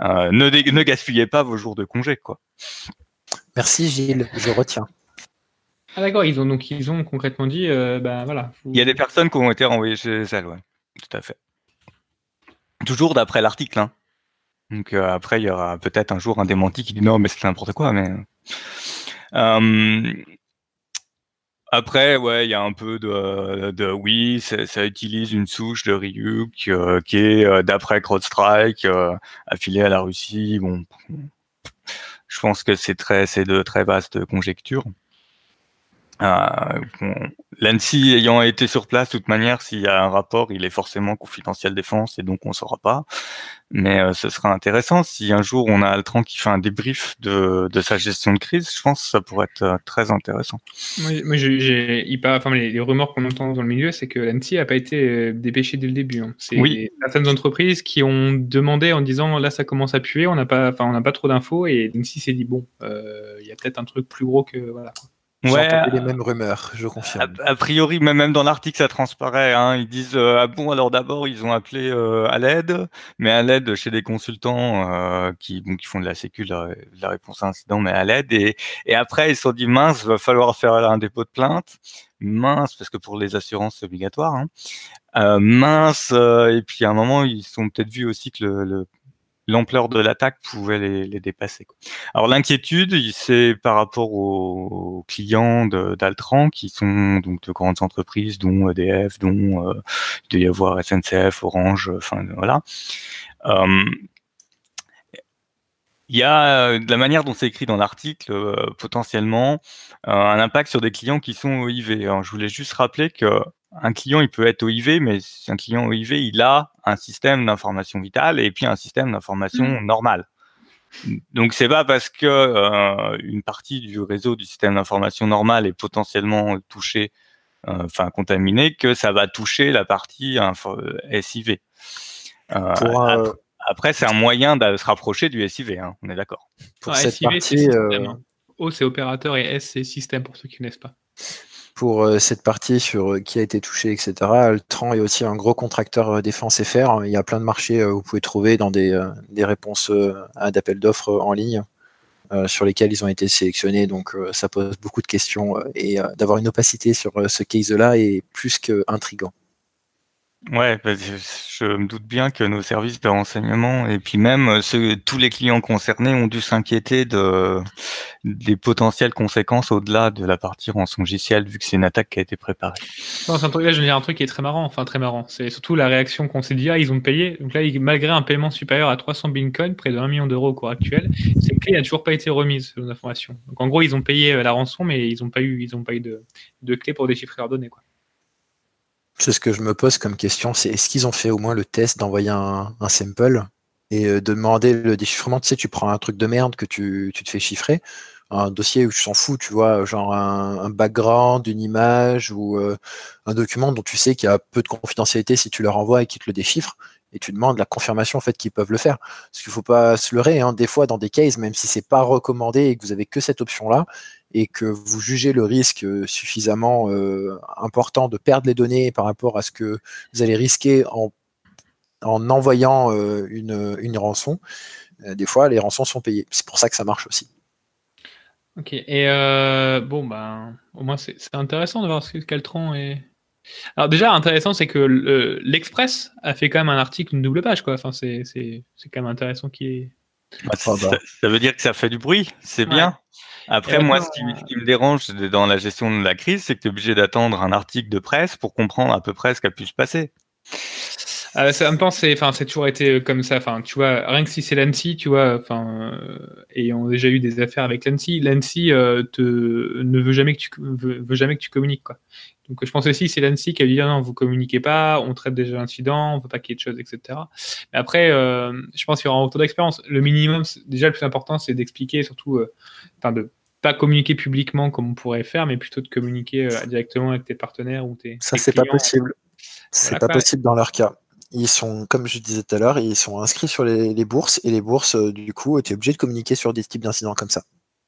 [SPEAKER 2] ne, ne gaspillez pas vos jours de congé, quoi.
[SPEAKER 3] Merci Gilles, je retiens.
[SPEAKER 1] Ah d'accord, ils ont donc ils ont concrètement dit, euh, bah, voilà.
[SPEAKER 2] Il y a des personnes qui ont été renvoyées chez elles, ouais, tout à fait. Toujours d'après l'article. Hein. Donc euh, après, il y aura peut-être un jour un démenti qui dit non, mais c'est n'importe quoi. Mais euh, après, ouais, il y a un peu de, de oui, ça utilise une souche de Ryuk qui est d'après CrowdStrike affiliée à la Russie. Bon, je pense que c'est très, c'est de très vastes conjectures. Euh, L'ANSI ayant été sur place, de toute manière, s'il y a un rapport, il est forcément confidentiel défense et donc on ne saura pas. Mais euh, ce sera intéressant si un jour on a Altran qui fait un débrief de, de sa gestion de crise. Je pense que ça pourrait être euh, très intéressant.
[SPEAKER 1] Oui, moi, j'ai, enfin, les, rumeurs qu'on entend dans le milieu, c'est que l'ANSI n'a pas été euh, dépêché dès le début. Hein. C'est oui. certaines entreprises qui ont demandé en disant là ça commence à puer, on n'a pas, enfin, on n'a pas trop d'infos et l'ANSI s'est dit bon, il y a peut-être un truc plus gros que voilà.
[SPEAKER 3] Ouais, les mêmes rumeurs, je confirme.
[SPEAKER 2] A, priori, même dans l'article, ça transparaît. Hein, ils disent euh, ah bon, alors d'abord, ils ont appelé euh, à l'aide, mais à l'aide chez des consultants euh, qui, bon, qui font de la sécu, la, la réponse à incident, mais à l'aide. Et, et après, ils se sont dit mince, va falloir faire un dépôt de plainte. Mince, parce que pour les assurances, c'est obligatoire. Hein. Euh, mince, et puis à un moment, ils sont peut-être vus aussi que le, le l'ampleur de l'attaque pouvait les, dépasser. Alors l'inquiétude, c'est par rapport aux, clients d'Altran, qui sont donc de grandes entreprises, dont EDF, dont euh, il doit y avoir SNCF, Orange, enfin voilà. Euh, il y a euh, de la manière dont c'est écrit dans l'article potentiellement un impact sur des clients qui sont OIV. Alors, je voulais juste rappeler que un client, il peut être OIV, mais un client OIV, il a un système d'information vitale et puis un système d'information mmh. normal. Donc c'est pas parce que euh, une partie du réseau du système d'information normal est potentiellement touchée, euh, enfin contaminée, que ça va toucher la partie SIV. Euh, après, c'est un moyen de se rapprocher du SIV, hein, on est d'accord.
[SPEAKER 1] Pour cette partie, hein. O c'est opérateur et S c'est système pour ceux qui ne connaissent pas
[SPEAKER 3] pour euh, cette partie sur euh, qui a été touché, etc. Altran est aussi un gros contracteur euh, défense FR. Il y a plein de marchés où vous pouvez trouver dans des, des réponses à d'appels d'offres en ligne sur lesquels ils ont été sélectionnés. Donc ça pose beaucoup de questions et d'avoir une opacité sur ce case-là est plus qu'intrigant.
[SPEAKER 2] Ouais, bah, je me doute bien que nos services de renseignement et puis même euh, tous les clients concernés ont dû s'inquiéter de des potentielles conséquences au-delà de la partie rançongicielle vu que c'est une attaque qui a été préparée.
[SPEAKER 1] Non, c'est un truc, là, je veux dire un truc qui est très marrant, enfin très marrant. C'est surtout la réaction qu'on s'est dit, ah, ils ont payé. Donc là, malgré un paiement supérieur à 300 bitcoins, près de 1 million d'euros au cours actuel, cette clé n'a toujours pas été remise, selon l'information. Donc en gros, ils ont payé euh, la rançon, mais ils n'ont pas eu, ils ont pas eu de, de clé pour déchiffrer leurs données, quoi.
[SPEAKER 3] Ce que je me pose comme question, c'est est-ce qu'ils ont fait au moins le test d'envoyer un, sample et euh, de demander le déchiffrement? Tu sais, tu prends un truc de merde que tu, te fais chiffrer, un dossier où tu s'en fous, tu vois, genre un, background, une image ou euh, un document dont tu sais qu'il y a peu de confidentialité si tu leur envoies et qu'ils te le déchiffrent, et tu demandes la confirmation en qu'ils peuvent le faire. Parce qu'il ne faut pas se leurrer, hein, des fois dans des cases, même si c'est pas recommandé et que vous avez que cette option-là, et que vous jugez le risque euh, suffisamment euh, important de perdre les données par rapport à ce que vous allez risquer en, en envoyant euh, une, une, rançon, des fois les rançons sont payées. C'est pour ça que ça marche aussi.
[SPEAKER 1] Ok, et bon, ben, au moins c'est intéressant de voir ce que Caltron est. Alors, déjà, intéressant, c'est que l'Express a fait quand même un article, une double page, quoi. Enfin, c'est quand même intéressant qui est.
[SPEAKER 2] Bah, ça, veut dire que ça fait du bruit, c'est bien. Après, moi, ce qui, me dérange dans la gestion de la crise, c'est que tu es obligé d'attendre un article de presse pour comprendre à peu près ce qui a pu se passer.
[SPEAKER 1] Euh, ça me pense, c'est, enfin, c'est toujours été comme ça. Enfin, tu vois, rien que si c'est l'ANSI, tu vois, enfin, euh, et on a déjà eu des affaires avec l'ANSI. L'ANSI euh, te ne veut jamais que tu veut, jamais que tu communiques, quoi. Donc, je pense aussi c'est l'ANSI qui a dit ah non, vous communiquez pas, on traite déjà l'incident, on veut pas qu'il y ait de choses, etc. Mais après, je pense qu'il y aura un retour d'expérience. Le minimum, déjà le plus important, c'est d'expliquer, surtout, enfin, de pas communiquer publiquement comme on pourrait faire, mais plutôt de communiquer directement avec tes partenaires ou tes.
[SPEAKER 3] Ça, c'est pas possible. C'est pas possible dans leur cas ils sont, comme je disais tout à l'heure, ils sont inscrits sur les, bourses et les bourses, euh, du coup, tu es obligé de communiquer sur des types d'incidents comme ça.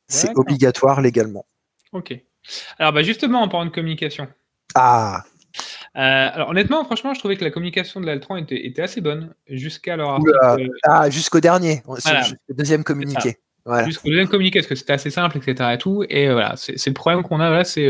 [SPEAKER 3] C'est obligatoire légalement.
[SPEAKER 1] Ok. Alors, bah justement, en parlant de communication.
[SPEAKER 3] Ah
[SPEAKER 1] euh, alors honnêtement, franchement, je trouvais que la communication de l'Altran était, assez bonne jusqu'à leur
[SPEAKER 3] Ah, jusqu'au dernier, jusqu'au deuxième communiqué.
[SPEAKER 1] Jusqu'au deuxième communiqué, parce que c'était assez simple, etc. Et tout. Et euh, voilà, c'est le problème qu'on a. Voilà, c'est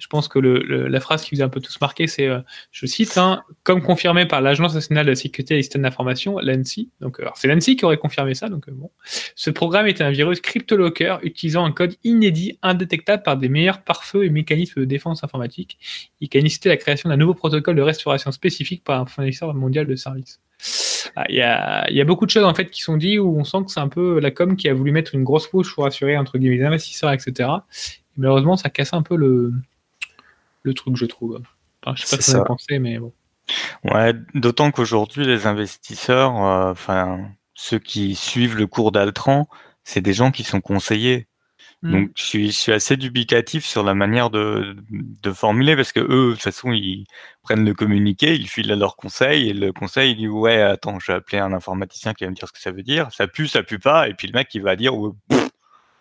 [SPEAKER 1] je pense que la phrase qui vous a un peu tous marqué, c'est, euh, je cite, hein, comme confirmé par l'Agence nationale de la sécurité des systèmes d'information, l'ANSI. Donc, euh, c'est l'ANSI qui aurait confirmé ça. Donc, euh, bon, ce programme est un virus cryptolocker utilisant un code inédit, indétectable par des meilleurs pare-feux et mécanismes de défense informatique. Il can inciter la création d'un nouveau protocole de restauration spécifique par un fournisseur mondial de services. Ah, il y, a, a, beaucoup de choses en fait qui sont dites où on sent que c'est un peu la com qui a voulu mettre une grosse couche pour assurer entre guillemets les investisseurs, etc. malheureusement, ça casse un peu le, le truc, je trouve. Enfin, je sais pas ce que vous pensé, mais bon.
[SPEAKER 2] Ouais, d'autant qu'aujourd'hui, les investisseurs, euh, enfin, ceux qui suivent le cours d'Altran, c'est des gens qui sont conseillés. Hmm. Donc, je suis, je suis, assez dubitatif sur la manière de, de, formuler parce que eux, de toute façon, ils prennent le communiqué, ils filent à leur conseil et le conseil, il dit Ouais, attends, je vais appeler un informaticien qui va me dire ce que ça veut dire. Ça pue, ça pue pas. Et puis le mec, il va dire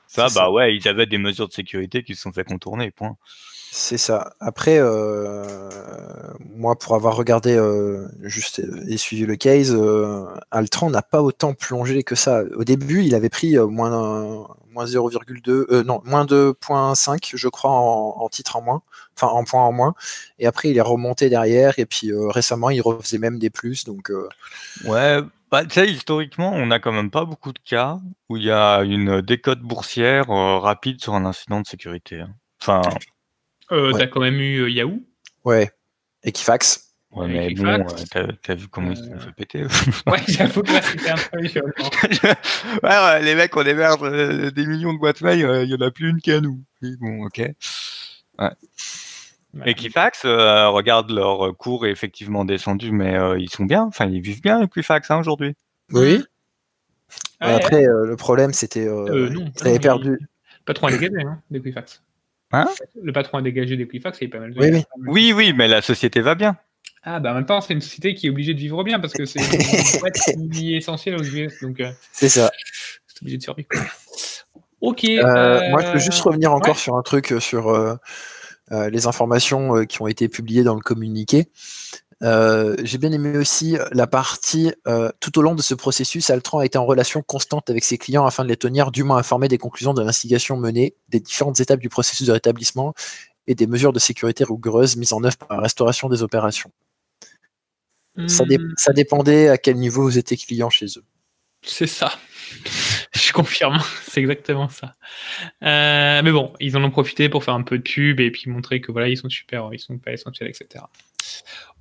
[SPEAKER 2] Ça, bah ouais, ils avaient des mesures de sécurité qui se sont fait contourner, point.
[SPEAKER 3] C'est ça. Après, euh, moi, pour avoir regardé euh, juste et suivi le case, euh, Altran n'a pas autant plongé que ça. Au début, il avait pris moins, moins 0,2, non, moins 2,5, je crois, en, titre en moins, enfin en point en moins. Et après, il est remonté derrière. Et puis récemment, il refaisait même des plus. Donc,
[SPEAKER 2] ouais. Bah, tu sais, historiquement, on n'a quand même pas beaucoup de cas où il y a une décote boursière rapide sur un incident de sécurité. Hein. Enfin,
[SPEAKER 1] euh, T'as quand même eu euh, Yahoo?
[SPEAKER 3] Ouais. Equifax.
[SPEAKER 2] Ouais, mais bon, t'as vu comment ils se fait péter
[SPEAKER 1] Ouais, j'avoue que là, c'était un peu
[SPEAKER 2] ouais, les mecs, on héberge euh, des millions de boîtes mail, il n'y en a plus une qu'à nous. bon, ok. Ouais. Equifax, regarde leur cours est effectivement descendu, mais ils sont bien, enfin ils vivent bien Equifax hein, aujourd'hui.
[SPEAKER 3] Oui. Après, le problème c'était euh, ils avaient perdu.
[SPEAKER 1] Le patron a dégagé hein, d'Equifax.
[SPEAKER 2] Hein?
[SPEAKER 1] Le patron a dégagé d'Equifax, il est pas mal.
[SPEAKER 3] Oui, oui.
[SPEAKER 2] oui, oui, mais la société va bien.
[SPEAKER 1] Ah, bah en même temps, c'est une société qui est obligée de vivre bien parce que c'est essentiel aux US. Donc, euh,
[SPEAKER 3] c'est ça.
[SPEAKER 1] C'est obligé de survivre. Ok.
[SPEAKER 3] Euh, euh, moi, je peux juste revenir encore sur un truc sur les informations qui ont été publiées dans le communiqué. Euh, j'ai bien aimé aussi la partie euh, tout au long de ce processus, Altran a été en relation constante avec ses clients afin de les tenir dûment informés des conclusions de l'investigation menée, des différentes étapes du processus de rétablissement et des mesures de sécurité rigoureuses mises en œuvre par la restauration des opérations. Ça, hmm. ça dépendait à quel niveau vous étiez client chez eux.
[SPEAKER 1] C'est ça. Je confirme, c'est exactement ça. Euh, mais bon, ils en ont profité pour faire un peu de pub et puis montrer que voilà, ils sont super, ils sont pas essentiels, etc.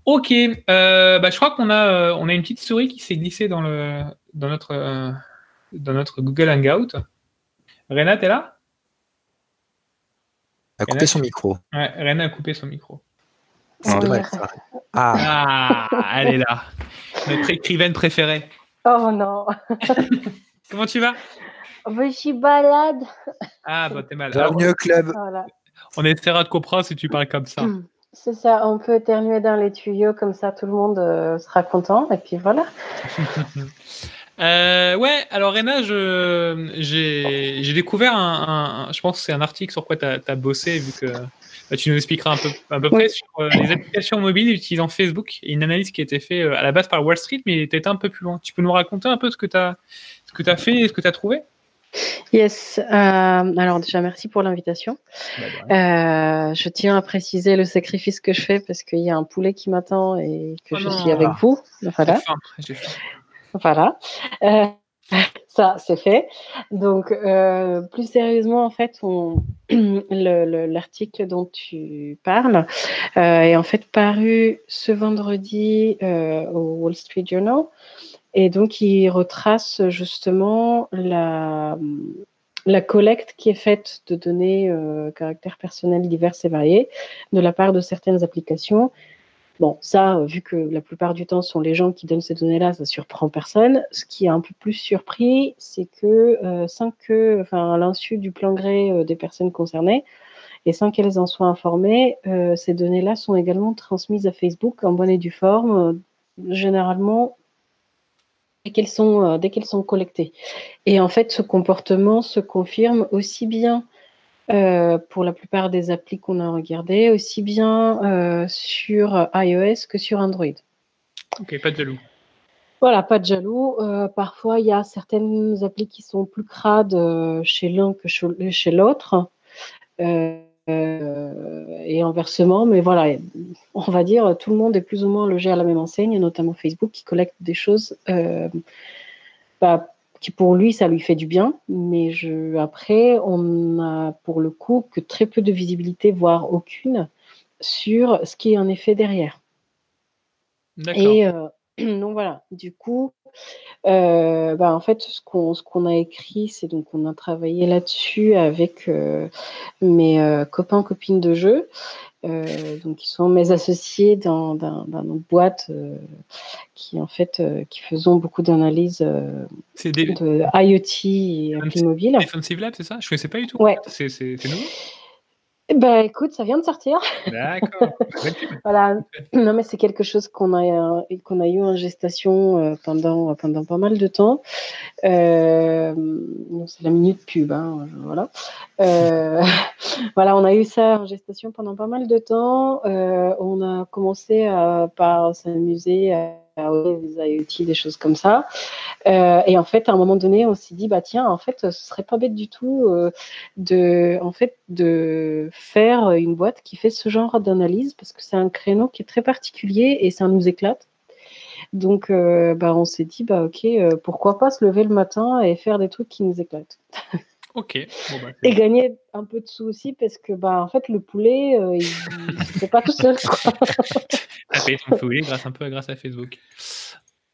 [SPEAKER 1] Ok, euh, bah, je crois qu'on a, euh, on a une petite souris qui s'est glissée dans, le, dans, notre, dans notre Google Hangout. Rena, t'es là?
[SPEAKER 3] A coupé son micro.
[SPEAKER 1] Ouais, Rena a coupé son micro.
[SPEAKER 3] Ah.
[SPEAKER 1] ah, elle est là. Notre écrivaine préférée.
[SPEAKER 4] Oh non.
[SPEAKER 1] Comment tu vas?
[SPEAKER 4] Je suis balade.
[SPEAKER 1] Ah, bah t'es malade.
[SPEAKER 3] Bienvenue au club.
[SPEAKER 1] On essaiera de comprendre si tu parles comme ça.
[SPEAKER 4] C'est ça, on peut éternuer dans les tuyaux, comme ça tout le monde euh, sera content, et puis voilà.
[SPEAKER 1] Euh, ouais, alors Rena, j'ai découvert un, Je pense que c'est un article sur quoi tu as, bossé, vu que tu nous expliqueras un peu, à peu près sur euh, les applications mobiles utilisant Facebook et une analyse qui a été faite à la base par Wall Street, mais tu étais un peu plus loin. Tu peux nous raconter un peu ce que tu as, as fait et ce que tu as trouvé?
[SPEAKER 4] Yes. Euh, alors déjà, merci pour l'invitation. Bah, euh, je tiens à préciser le sacrifice que je fais parce qu'il y a un poulet qui m'attend et que oh je suis avec vous. Voilà. Voilà. Euh, ça, c'est fait. Donc, plus sérieusement, en fait, l'article dont tu parles est en fait paru ce vendredi au Wall Street Journal. Et donc, il retrace justement la, la collecte qui est faite de données euh, caractères personnels divers et variés de la part de certaines applications. Bon, ça, vu que la plupart du temps, ce sont les gens qui donnent ces données-là, ça surprend personne. Ce qui est un peu plus surpris, c'est que euh, sans que, enfin, à l'insu du plein gré euh, des personnes concernées, et sans qu'elles en soient informées, euh, ces données-là sont également transmises à Facebook en bonne et due forme, généralement dès qu'elles sont, euh, dès qu'elles sont collectées. Et en fait, ce comportement se confirme aussi bien euh, pour la plupart des applis qu'on a regardées, aussi bien euh, sur iOS que sur Android.
[SPEAKER 1] Ok, pas de jaloux.
[SPEAKER 4] Voilà, pas de jaloux. parfois, il y a certaines applis qui sont plus crades chez l'un que chez l'autre. Euh, et inversement, mais voilà, on va dire tout le monde est plus ou moins logé à la même enseigne, notamment Facebook qui collecte des choses euh, bah, qui pour lui ça lui fait du bien, mais je, après on a pour le coup que très peu de visibilité, voire aucune, sur ce qui est en effet derrière. Et euh, donc voilà, du coup, euh, bah, en fait, ce qu'on a écrit, c'est donc on a travaillé là-dessus avec euh, mes copains copines de jeu, donc qui sont mes associés dans, dans, dans notre boîte, qui en fait qui faisons beaucoup d'analyses de IoT et appli mobile.
[SPEAKER 1] Defensive Lab, c'est ça? Je ne connaissais pas du tout.
[SPEAKER 4] Ouais.
[SPEAKER 1] C'est nouveau?
[SPEAKER 4] Bah écoute, ça vient de sortir.
[SPEAKER 1] D'accord.
[SPEAKER 4] voilà. Non mais c'est quelque chose qu'on a qu'on a eu en gestation euh, pendant pendant pas mal de temps. Euh, c'est la minute pub, hein, voilà. Euh, voilà, on a eu ça en gestation pendant pas mal de temps. Euh, on a commencé à par s'amuser à des IoT, des choses comme ça. Euh, et en fait, à un moment donné, on s'est dit, bah tiens, en fait, ce serait pas bête du tout euh, de, en fait, de faire une boîte qui fait ce genre d'analyse parce que c'est un créneau qui est très particulier et ça nous éclate. Donc, euh, bah, on s'est dit, bah ok, pourquoi pas se lever le matin et faire des trucs qui nous éclatent.
[SPEAKER 1] Ok.
[SPEAKER 4] Bah, et gagner un peu de sous aussi parce que bah en fait le poulet il ne pas tout seul quoi.
[SPEAKER 1] payé son poulet grâce un peu grâce à Facebook.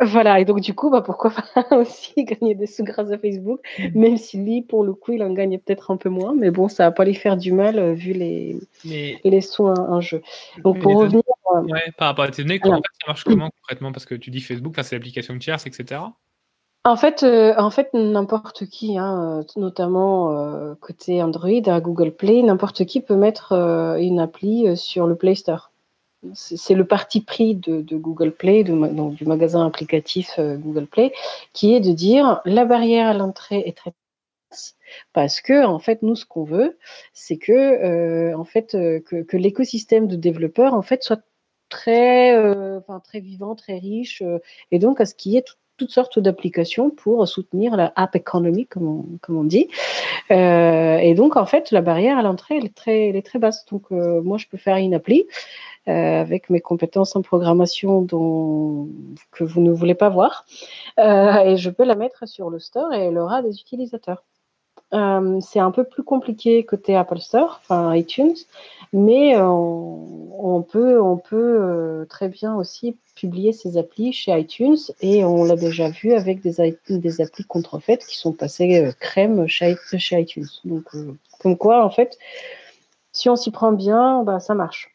[SPEAKER 4] Voilà, et donc du coup, bah, pourquoi pas aussi gagner des sous grâce à Facebook, mmh. même si lui, pour le coup, il en gagne peut-être un peu moins, mais bon, ça va pas lui faire du mal euh, vu les, les sous en, jeu. Donc pour revenir.
[SPEAKER 1] Euh, ouais, par rapport à tes données, comment ça marche comment concrètement? Parce que tu dis Facebook, c'est l'application de tierce, etc.
[SPEAKER 4] En fait, euh, en fait, n'importe qui, hein, notamment côté Android, à Google Play, n'importe qui peut mettre une appli sur le Play Store. C'est le parti pris de, Google Play, donc du magasin applicatif euh, Google Play, qui est de dire la barrière à l'entrée est très parce que en fait nous ce qu'on veut c'est que euh, en fait euh, que, l'écosystème de développeurs en fait soit très très vivant très riche et donc à ce qu'il y ait toutes sortes d'applications pour soutenir la app economy, comme on, dit. Euh, et donc, en fait, la barrière à l'entrée, elle, est très, elle est très basse. Donc, euh, moi, je peux faire une appli euh, avec mes compétences en programmation dont, que vous ne voulez pas voir. et je peux la mettre sur le store et elle aura des utilisateurs. C'est un peu plus compliqué côté Apple Store, enfin iTunes, mais on, peut, on peut très bien aussi publier ses applis chez iTunes et on l'a déjà vu avec des, des applis contrefaites qui sont passées euh, crème chez, iTunes. Donc, euh, comme quoi, en fait, si on s'y prend bien, bah, ça marche.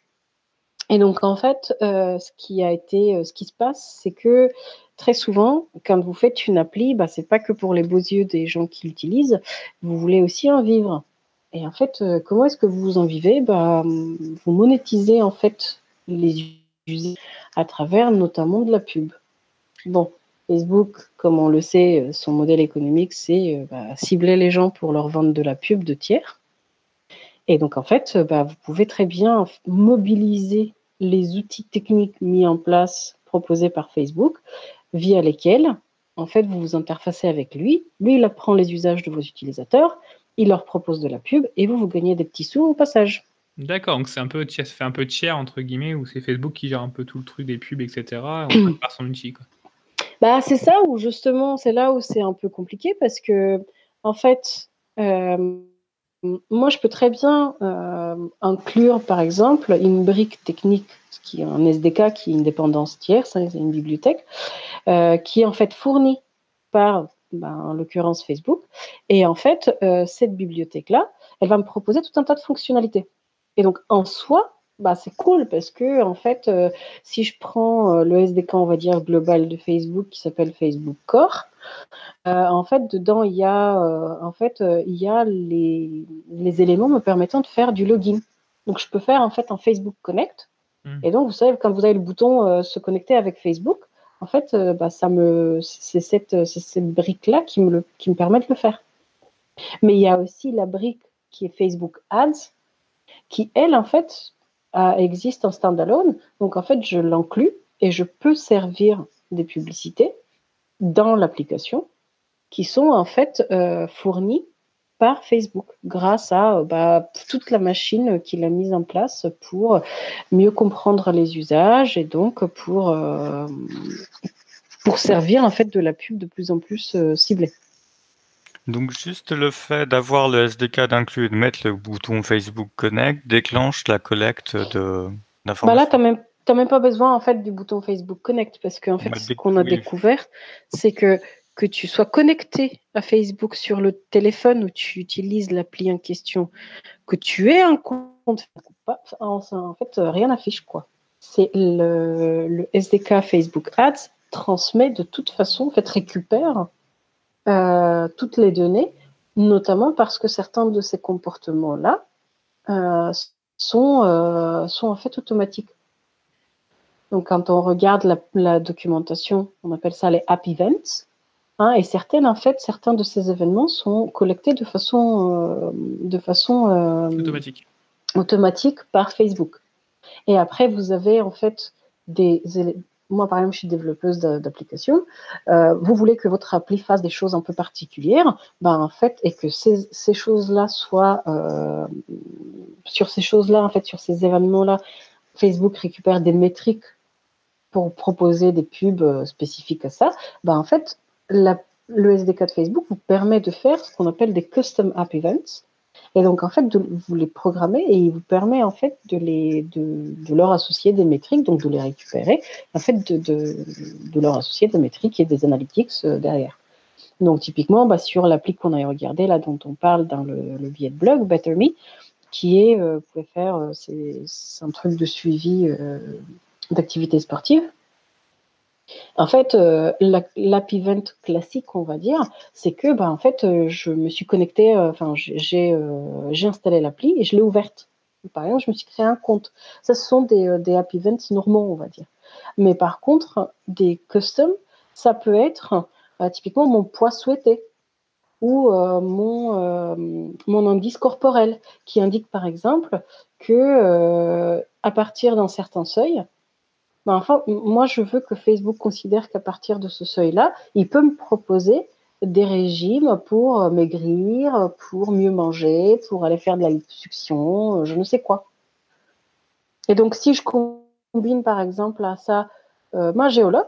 [SPEAKER 4] Et donc, en fait, euh, ce qui a été, ce qui se passe, c'est que très souvent, quand vous faites une appli, bah, c'est pas que pour les beaux yeux des gens qui l'utilisent, vous voulez aussi en vivre. Et en fait, comment est-ce que vous en vivez? Bah, Vous monétisez en fait les à travers notamment de la pub. Bon, Facebook, comme on le sait, euh, son modèle économique, c'est euh, bah, cibler les gens pour leur vendre de la pub de tiers. Et donc, en fait, euh, vous pouvez très bien mobiliser les outils techniques mis en place, proposés par Facebook, via lesquels, en fait, vous vous interfacez avec lui. Lui, il apprend les usages de vos utilisateurs, il leur propose de la pub et vous, vous gagnez des petits sous au passage.
[SPEAKER 1] D'accord, donc c'est un peu, ça fait un peu tiers entre guillemets, où c'est Facebook qui gère un peu tout le truc des pubs, etc. On par son outil, quoi.
[SPEAKER 4] Bah, c'est ça où justement, c'est là où c'est un peu compliqué parce que, en fait, euh, moi, je peux très bien euh, inclure, par exemple, une brique technique, qui est un SDK, qui est une dépendance tierce, c'est une bibliothèque, euh, qui est en fait fournie par, bah, en l'occurrence, Facebook. Et en fait, cette bibliothèque-là, elle va me proposer tout un tas de fonctionnalités. Et donc, en soi, bah, c'est cool parce que, en fait, euh, si je prends euh, le SDK, on va dire, global de Facebook qui s'appelle Facebook Core, euh, en fait, dedans, il y a, en fait, il y a les, les, éléments me permettant de faire du login. Donc, je peux faire, en fait, un Facebook Connect. Hmm. Et donc, vous savez, quand vous avez le bouton se connecter avec Facebook, en fait, bah, ça me, c'est cette, cette brique-là qui me, le, qui me permet de le faire. Mais il y a aussi la brique qui est Facebook Ads, qui, elle, en fait, existe en standalone. Donc, en fait, je l'inclus et je peux servir des publicités dans l'application qui sont en fait euh, fournies par Facebook grâce à bah, toute la machine qu'il a mise en place pour mieux comprendre les usages et donc pour, euh, pour servir en fait de la pub de plus en plus euh, ciblée.
[SPEAKER 2] Donc juste le fait d'avoir le SDK d'inclus de mettre le bouton Facebook Connect déclenche la collecte de d'informations.
[SPEAKER 4] Bah là, tu n'as même, même, pas besoin en fait du bouton Facebook Connect parce qu'en fait, ce qu'on a découvert, c'est que que tu sois connecté à Facebook sur le téléphone où tu utilises l'appli en question, que tu aies un compte, en, fait, rien n'affiche quoi. C'est le, le SDK Facebook Ads transmet de toute façon, en fait, récupère euh, toutes les données, notamment parce que certains de ces comportements-là euh, sont, euh, sont en fait automatiques. Donc, quand on regarde la, documentation, on appelle ça les app events. Hein, et certaines, en fait, certains de ces événements sont collectés de façon, de façon
[SPEAKER 1] automatique.
[SPEAKER 4] automatique par Facebook. Et après, vous avez en fait des, moi, par exemple, je suis développeuse d'applications, euh, vous voulez que votre appli fasse des choses un peu particulières, ben, en fait, et que ces, choses-là soient, euh, sur ces choses-là, en fait, sur ces événements-là, Facebook récupère des métriques pour proposer des pubs euh, spécifiques à ça, ben, en fait, le SDK de Facebook vous permet de faire ce qu'on appelle des custom app events. Et donc, en fait, vous les programmez et il vous permet, en fait, de, les, de, leur associer des métriques, donc de les récupérer, en fait, de, de, de leur associer des métriques et des analytics euh, derrière. Donc, typiquement, bah, sur l'appli qu'on a regardé, là, dont on parle dans le, le billet de blog, Better Me, qui est, euh, vous pouvez faire, euh, c'est un truc de suivi euh, d'activités sportives. En fait, euh, l'app event classique, on va dire, c'est que, bah, en fait, euh, je me suis connectée, euh, enfin, j'ai installé l'appli et je l'ai ouverte. Par exemple, je me suis créé un compte. Ça, ce sont des, des app events normaux, on va dire. Mais par contre, des custom, ça peut être typiquement mon poids souhaité ou mon, mon indice corporel qui indique par exemple que à partir d'un certain seuil, Ben, enfin, moi, je veux que Facebook considère qu'à partir de ce seuil-là, il peut me proposer des régimes pour euh, maigrir, pour mieux manger, pour aller faire de la liposuction, je ne sais quoi. Et donc, si je combine par exemple à ça euh, ma géologue,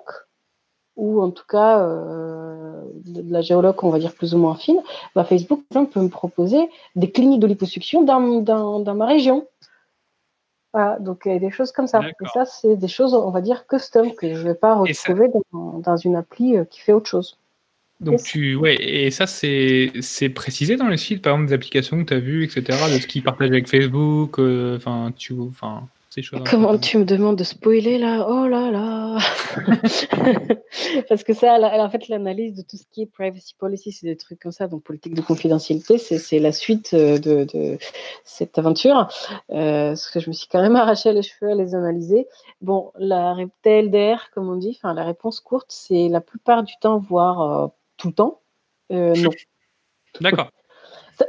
[SPEAKER 4] ou en tout cas euh, de la géologue, on va dire plus ou moins fine, bah, Facebook peut me proposer des cliniques de liposuction dans, dans, ma région. Voilà, donc il y a des choses comme ça. Et ça, c'est des choses, on va dire, custom, que je ne vais pas retrouver dans, dans, une appli qui fait autre chose.
[SPEAKER 1] Donc tu ouais et ça c'est précisé dans le site par exemple des applications que tu as vues etc de ce qu'ils partagent avec Facebook euh, enfin tu enfin
[SPEAKER 4] ces choses Comment tu me demandes de spoiler là? Oh là là Parce que ça, en fait, l'analyse de tout ce qui est privacy policy, c'est des trucs comme ça. Donc, politique de confidentialité, c'est la suite euh, de, de cette aventure. Euh, parce que je me suis quand même arraché les cheveux à les analyser. Bon, la TLDR, comme on dit, enfin, la réponse courte, c'est la plupart du temps, voire tout le temps euh, Non.
[SPEAKER 1] D'accord.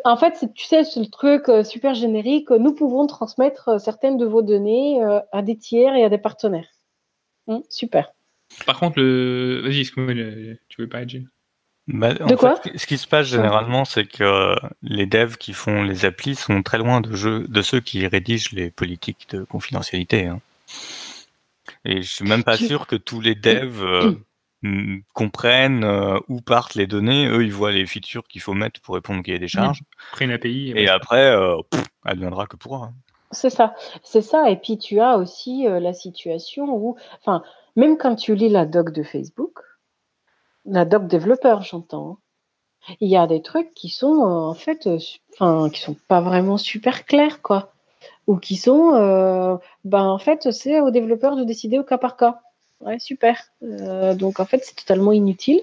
[SPEAKER 4] En fait, tu sais, c'est le truc euh, super générique. Nous pouvons transmettre euh, certaines de vos données à des tiers et à des partenaires. Hum, super.
[SPEAKER 1] Par contre, le... vas-y, tu veux pas Jim?
[SPEAKER 2] Bah, de quoi? Ce qui se passe généralement, c'est que les devs qui font les applis sont très loin de, jeu, de ceux qui rédigent les politiques de confidentialité. Hein. Et je suis même pas sûr que tous les devs comprennent euh, où partent les données. Eux, ils voient les features qu'il faut mettre pour répondre qu'il y a des charges.
[SPEAKER 1] Après une API.
[SPEAKER 2] Et après, euh, elle viendra que pourra. Hein.
[SPEAKER 4] C'est ça, c'est ça. Et puis tu as aussi euh, la situation où, enfin, même quand tu lis la doc de Facebook, la doc développeur, j'entends, il y a des trucs qui sont en fait, enfin, qui sont pas vraiment super clairs, quoi, ou qui sont, ben en fait, c'est aux développeurs de décider au cas par cas. Ouais, super. Euh, donc en fait, c'est totalement inutile.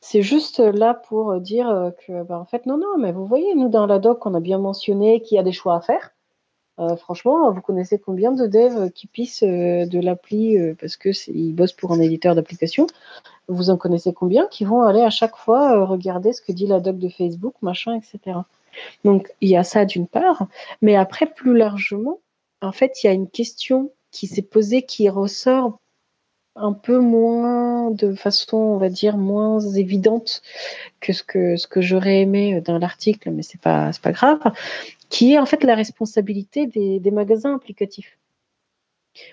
[SPEAKER 4] C'est juste là pour dire que, bah, en fait, non, non, mais vous voyez, nous dans la doc, on a bien mentionné qu'il y a des choix à faire. Euh, franchement, vous connaissez combien de devs qui pissent euh, de l'appli parce qu'ils bossent pour un éditeur d'application Vous en connaissez combien qui vont aller à chaque fois regarder ce que dit la doc de Facebook, machin, etc. Donc il y a ça d'une part, mais après plus largement, en fait, il y a une question qui s'est posée qui ressort un peu moins, de façon, on va dire, moins évidente que ce que, ce que j'aurais aimé dans l'article, mais c'est pas, pas grave, qui est en fait la responsabilité des, des magasins applicatifs.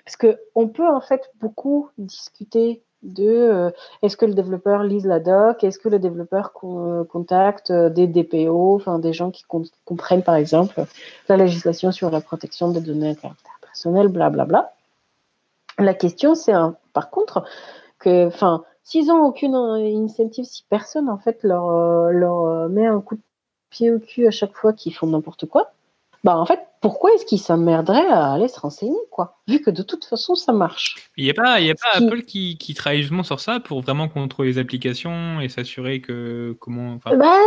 [SPEAKER 4] Parce que on peut en fait beaucoup discuter de euh, est-ce que le développeur lise la doc, est-ce que le développeur contacte euh, des DPO, enfin des gens qui comprennent par exemple la législation sur la protection des données à caractère personnel, blablabla. Bla, bla. La question, c'est par contre que, enfin, s'ils ont aucune initiative, si personne en fait leur, euh, leur euh, met un coup de pied au cul à chaque fois qu'ils font n'importe quoi, bah en fait, pourquoi est-ce qu'ils s'emmerderaient à aller se renseigner, quoi Vu que de toute façon, ça marche?
[SPEAKER 1] Il n'y a pas, y a pas Apple qui, qui, travaille justement sur ça pour vraiment contrôler les applications et s'assurer que comment.
[SPEAKER 4] Bah,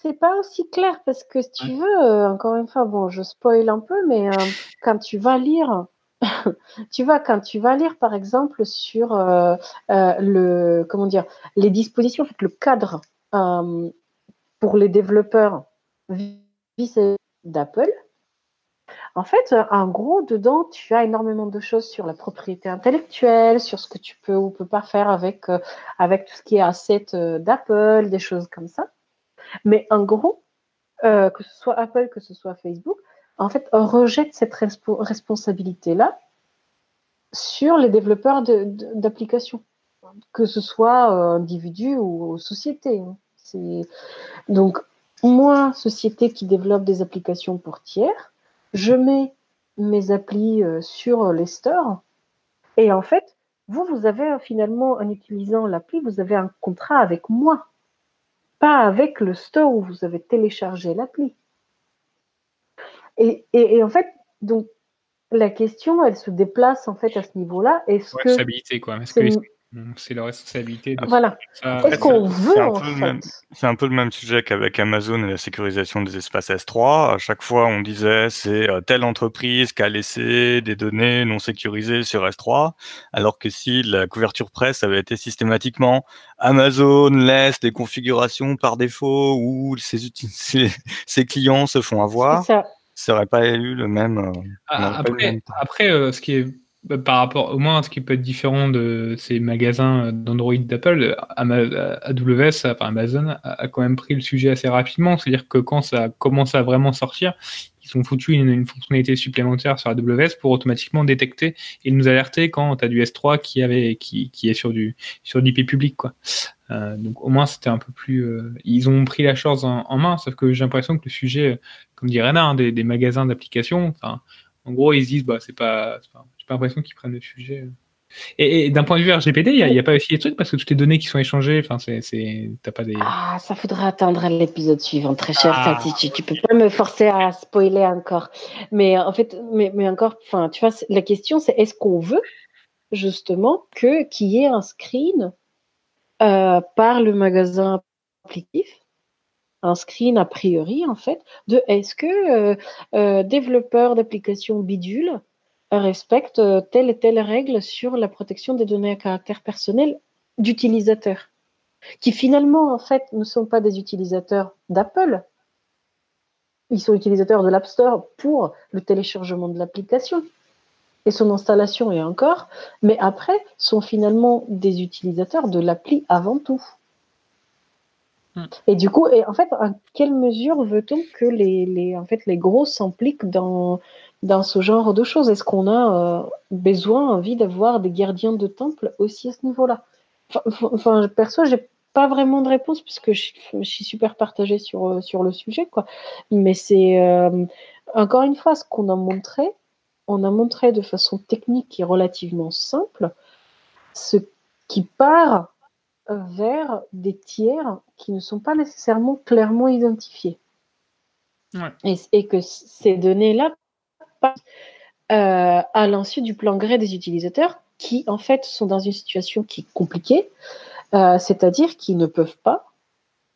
[SPEAKER 4] c'est pas aussi clair parce que si tu veux, euh, encore une fois, bon, je spoil un peu, mais quand tu vas lire tu vois, quand tu vas lire, par exemple, sur euh, euh, le, comment dire, les dispositions, en fait, le cadre euh, pour les développeurs d'Apple, en fait, en gros, dedans, tu as énormément de choses sur la propriété intellectuelle, sur ce que tu peux ou peux pas faire avec, avec tout ce qui est asset d'Apple, des choses comme ça. Mais en gros, que ce soit Apple, que ce soit Facebook, en fait, on rejette cette responsabilité-là sur les développeurs d'applications, que ce soit euh, individus ou sociétés. Hein. Donc, moi, société qui développe des applications pour tiers, je mets mes applis euh, sur les stores et en fait, vous, vous avez finalement, en utilisant l'appli, vous avez un contrat avec moi, pas avec le store où vous avez téléchargé l'appli. Et, en fait, donc, la question, elle se déplace en fait à ce niveau-là. Est-ce
[SPEAKER 1] que. quoi. C'est leur responsabilité. De
[SPEAKER 4] voilà. Est-ce qu'on veut en fait
[SPEAKER 2] C'est un peu le même sujet qu'avec Amazon et la sécurisation des espaces S3. À chaque fois, on disait c'est euh, telle entreprise qui a laissé des données non sécurisées sur S3, alors que si la couverture presse avait été systématiquement Amazon laisse des configurations par défaut où ses, ses clients se font avoir.
[SPEAKER 4] Ça
[SPEAKER 2] n'aurait pas eu le même.
[SPEAKER 1] Euh, ah, après, après euh, ce qui est bah, par rapport au moins ce qui peut être différent de ces magasins d'Android d'Apple, AWS, enfin Amazon, a, quand même pris le sujet assez rapidement. C'est-à-dire que quand ça commence à vraiment sortir, ils ont foutu une, fonctionnalité supplémentaire sur AWS pour automatiquement détecter et nous alerter quand tu as du S3 qui, avait, qui, qui est sur du sur l'IP public. Quoi. Euh, donc au moins c'était un peu plus. Euh, ils ont pris la chose en, main, sauf que j'ai l'impression que le sujet, comme dit Rena, hein, des, des, magasins d'applications, en gros ils se disent bah c'est pas, pas pas l'impression qu'ils prennent le sujet. Et, d'un point de vue RGPD, il n'y a, pas aussi des trucs parce que toutes les données qui sont échangées, enfin, c'est, t'as pas des.
[SPEAKER 4] Ah, ça faudra attendre l'épisode suivant, très cher ah. Tu, tu, peux pas me forcer à spoiler encore. Mais en fait, mais, mais encore, enfin, tu vois, la question c'est est-ce qu'on veut justement que qu'il y ait un screen euh, par le magasin applicatif? Un screen a priori en fait de est-ce que euh, euh, développeur d'applications bidule respecte euh, telle et telle règle sur la protection des données à caractère personnel d'utilisateurs, qui finalement, en fait, ne sont pas des utilisateurs d'Apple. Ils sont utilisateurs de l'App Store pour le téléchargement de l'application et son installation et encore, mais après sont finalement des utilisateurs de l'appli avant tout. Hmm. Et du coup, et en fait, à quelle mesure veut-on que les, les, en fait, les gros s'impliquent dans, dans ce genre de choses? Est-ce qu'on a euh, besoin, envie d'avoir des gardiens de temple aussi à ce niveau-là? Enfin, perso, j'ai pas vraiment de réponse puisque je, suis super partagée sur, euh, sur le sujet, quoi. Mais c'est euh, encore une fois ce qu'on a montré. On a montré de façon technique et relativement simple ce qui part vers des tiers qui ne sont pas nécessairement clairement identifiés. Et, et, que ces données-là euh, à l'insu du plan gré des utilisateurs qui, en fait, sont dans une situation qui est compliquée, euh, c'est-à-dire qu'ils ne peuvent pas,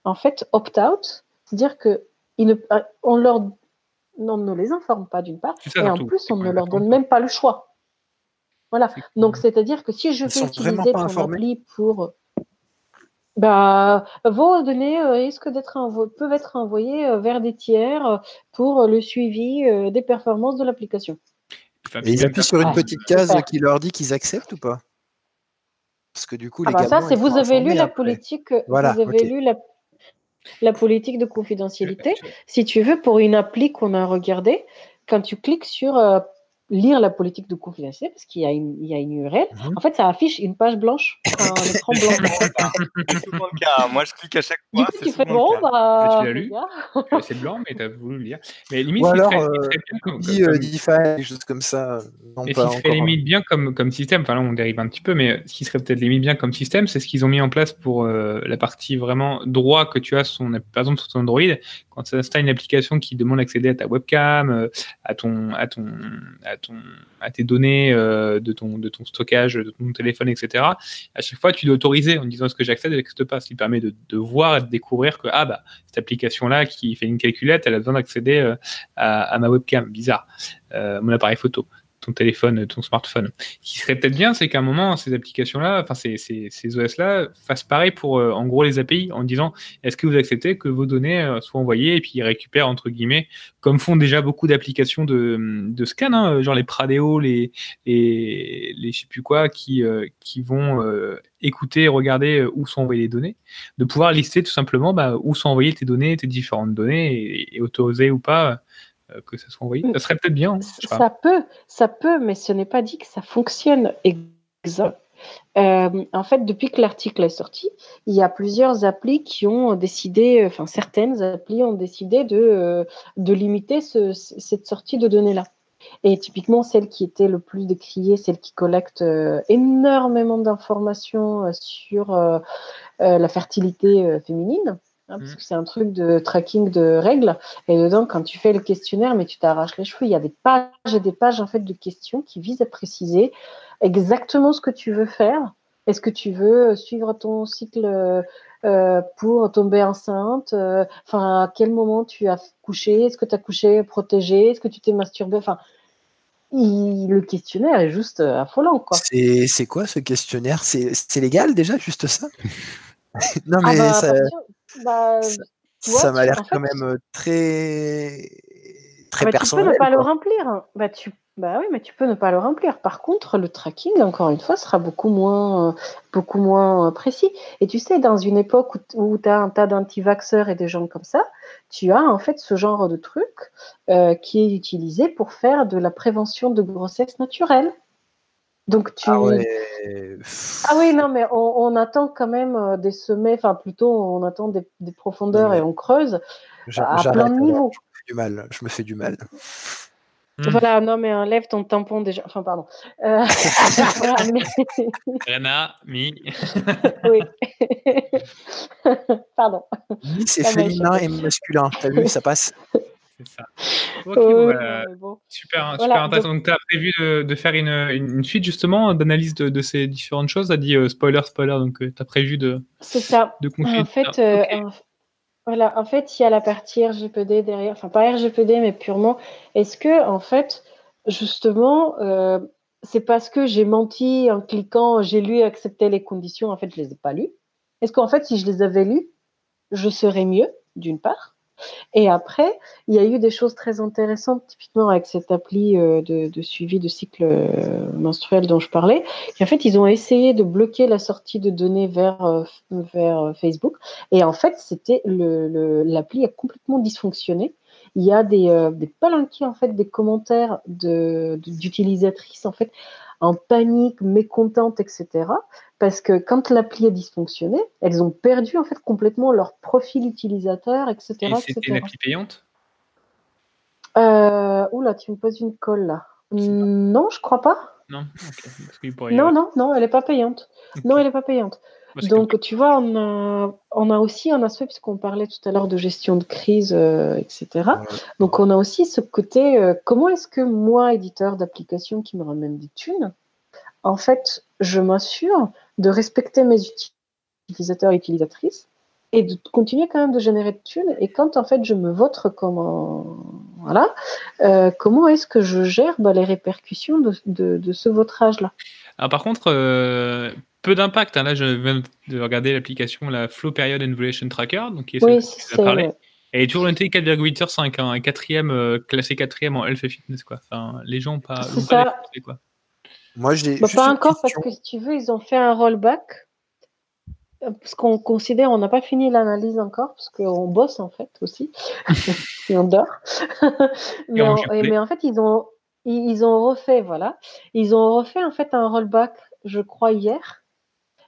[SPEAKER 4] en fait, opt-out, c'est-à-dire que ne, euh, on leur on ne les informe pas d'une part, et en plus, on ne leur donne même pas le choix. Voilà. Donc, c'est-à-dire que si je veux utiliser ton appli pour bah, vos données risquent d'être peuvent être envoyées vers des tiers pour le suivi des performances de l'application.
[SPEAKER 3] Et ils appuient sur une petite case qui leur dit qu'ils acceptent ou pas? Parce que du coup,
[SPEAKER 4] ah bah ça, c'est vous avez lu la politique, vous avez lu la, la politique de confidentialité. Si tu veux, pour une appli qu'on a regardée, quand tu cliques sur lire la politique de confidentialité parce qu'il y, a une, il y a une URL. Mhm. En fait, ça affiche une page blanche, un écran blanc.
[SPEAKER 2] c'est souvent le cas. Moi, je clique à chaque fois.
[SPEAKER 4] Du coup, tu fais bon, bah.
[SPEAKER 1] Tu l'as lu C'est blanc, mais tu as voulu le lire. Mais
[SPEAKER 3] limite, Ou alors, serait, euh, bien comme, dit, comme, euh, des choses comme ça.
[SPEAKER 1] Non, mais ce qui serait limite bien comme, comme système, enfin là, on dérive un petit peu, mais ce qui serait peut-être limite bien comme système, c'est ce qu'ils ont mis en place pour euh, la partie vraiment droit que tu as, son, par exemple, sur ton Android. Quand tu installes une application qui demande d'accéder à ta webcam, euh, à ton, à ton, à à tes données euh, de ton, de ton stockage, de ton téléphone, etc. À chaque fois, tu dois autoriser en disant ce que j'accède et ce que pas, ce qui permet de, de, voir et de découvrir que ah bah cette application-là qui fait une calculette, elle a besoin d'accéder euh, à, à, ma webcam, bizarre, mon appareil photo ton téléphone, ton smartphone. Ce qui serait peut-être bien, c'est qu'à un moment, ces applications-là, enfin ces, ces, OS-là, fassent pareil pour, euh, en gros, les API, en disant est-ce que vous acceptez que vos données euh, soient envoyées et puis ils récupèrent, entre guillemets, comme font déjà beaucoup d'applications de, de scan, hein, genre les Pradeo, les, les, les je sais plus quoi, qui, euh, qui vont écouter et regarder où sont envoyées les données, de pouvoir lister tout simplement bah, où sont envoyées tes données, tes différentes données et, autoriser ou pas euh, que ça soit envoyé. Ça serait peut-être bien. Hein,
[SPEAKER 4] ça peut, ça peut, mais ce n'est pas dit que ça fonctionne exactement. Euh, en fait, depuis que l'article est sorti, il y a plusieurs applis qui ont décidé, enfin certaines applis ont décidé de, euh, de limiter cette sortie de données-là. Et typiquement, celle qui était le plus décriée, celle qui collecte énormément d'informations sur la fertilité féminine, Hein, parce mmh. que c'est un truc de tracking de règles. Et dedans, quand tu fais le questionnaire, mais tu t'arraches les cheveux, il y a des pages et des pages en fait de questions qui visent à préciser exactement ce que tu veux faire. Est-ce que tu veux suivre ton cycle euh, pour tomber enceinte euh, Enfin, à quel moment tu as couché? Est-ce que tu as couché protégé? Est-ce que tu t'es masturbé? Enfin, le questionnaire est juste affolant. Quoi.
[SPEAKER 3] C'est, quoi ce questionnaire? C'est, légal déjà, juste ça? Non, ah mais bah, ça... Bah, ça m'a l'air quand même très très
[SPEAKER 4] bah,
[SPEAKER 3] personnel.
[SPEAKER 4] Tu peux ne pas le remplir. Bah, tu Bah oui, mais tu peux ne pas le remplir. Par contre, le tracking, encore une fois, sera beaucoup moins, euh, beaucoup moins précis. Et tu sais, dans une époque où, tu as un tas d'antivaxeurs et des gens comme ça, tu as en fait ce genre de truc euh, qui est utilisé pour faire de la prévention de grossesse naturelle. Donc tu. Ah, ah oui, non, mais on, attend quand même des sommets, enfin plutôt on attend des, profondeurs et on creuse à plein de niveaux.
[SPEAKER 3] Je me fais du mal. Je me fais du mal.
[SPEAKER 4] Hmm. Voilà, non, mais enlève ton tampon déjà. Enfin, pardon.
[SPEAKER 1] Euh... Rena, mi.
[SPEAKER 4] oui. pardon.
[SPEAKER 3] Mi, c'est féminin et masculin. T'as vu, ça passe.
[SPEAKER 1] C'est ça. Super, super intéressant. Donc, tu as prévu de, faire une, une, suite justement d'analyse de, de, ces différentes choses. Tu as dit euh, spoiler, spoiler, donc euh, tu as prévu de.
[SPEAKER 4] C'est ça.
[SPEAKER 1] De
[SPEAKER 4] en fait, euh, voilà, en fait, il y a la partie RGPD derrière, enfin pas RGPD, mais purement. Est-ce que, en fait, justement, c'est parce que j'ai menti en cliquant, j'ai lu et accepté les conditions, en fait, je les ai pas lues? Est-ce qu'en fait, si je les avais lues, je serais mieux, d'une part? Et après, il y a eu des choses très intéressantes, typiquement avec cette appli euh, de, suivi de cycle euh, menstruel dont je parlais. en fait, ils ont essayé de bloquer la sortie de données vers, euh, vers Facebook. Et en fait, c'était l'appli a complètement dysfonctionné. Il y a des, des en fait, des commentaires d'utilisatrices, en fait, en panique, mécontentes, etc. Parce que quand l'appli a dysfonctionné, elles ont perdu en fait complètement leur profil utilisateur, etc.
[SPEAKER 1] Et c'était une appli payante?
[SPEAKER 4] Euh, Oula, tu me poses une colle là. Non, je crois pas.
[SPEAKER 1] Non,
[SPEAKER 4] non, non, non, elle n'est pas payante. Non, elle n'est pas payante. Donc, tu vois, on a, on a aussi un aspect, puisqu'on parlait tout à l'heure de gestion de crise, euh, etc. Donc, on a aussi ce côté, euh, comment est-ce que moi, éditeur d'application qui me ramène des thunes, en fait, je m'assure de respecter mes utilisateurs et utilisatrices et de continuer quand même de générer de thunes. Et quand, en fait, je me vote comme voilà, euh, comment est-ce que je gère bah, les répercussions de, de, ce votrage-là
[SPEAKER 1] par contre, peu d'impact. Hein. Là, je viens de regarder l'application, la Flow Period Evaluation Tracker, donc qui est oui, c'est parlé. Elle est toujours notée 4,8 sur 5, un quatrième, euh, classé quatrième en health et fitness. Quoi. Enfin, les gens pas,
[SPEAKER 4] pas quoi.
[SPEAKER 3] Moi, j'ai
[SPEAKER 4] bah, pas encore parce que si tu veux, ils ont fait un rollback. Parce qu'on considère, on n'a pas fini l'analyse encore, parce qu'on bosse en fait aussi, et on dort. mais, mais, en fait, ils ont, ils ont refait, voilà, ils ont refait en fait un rollback, je crois hier,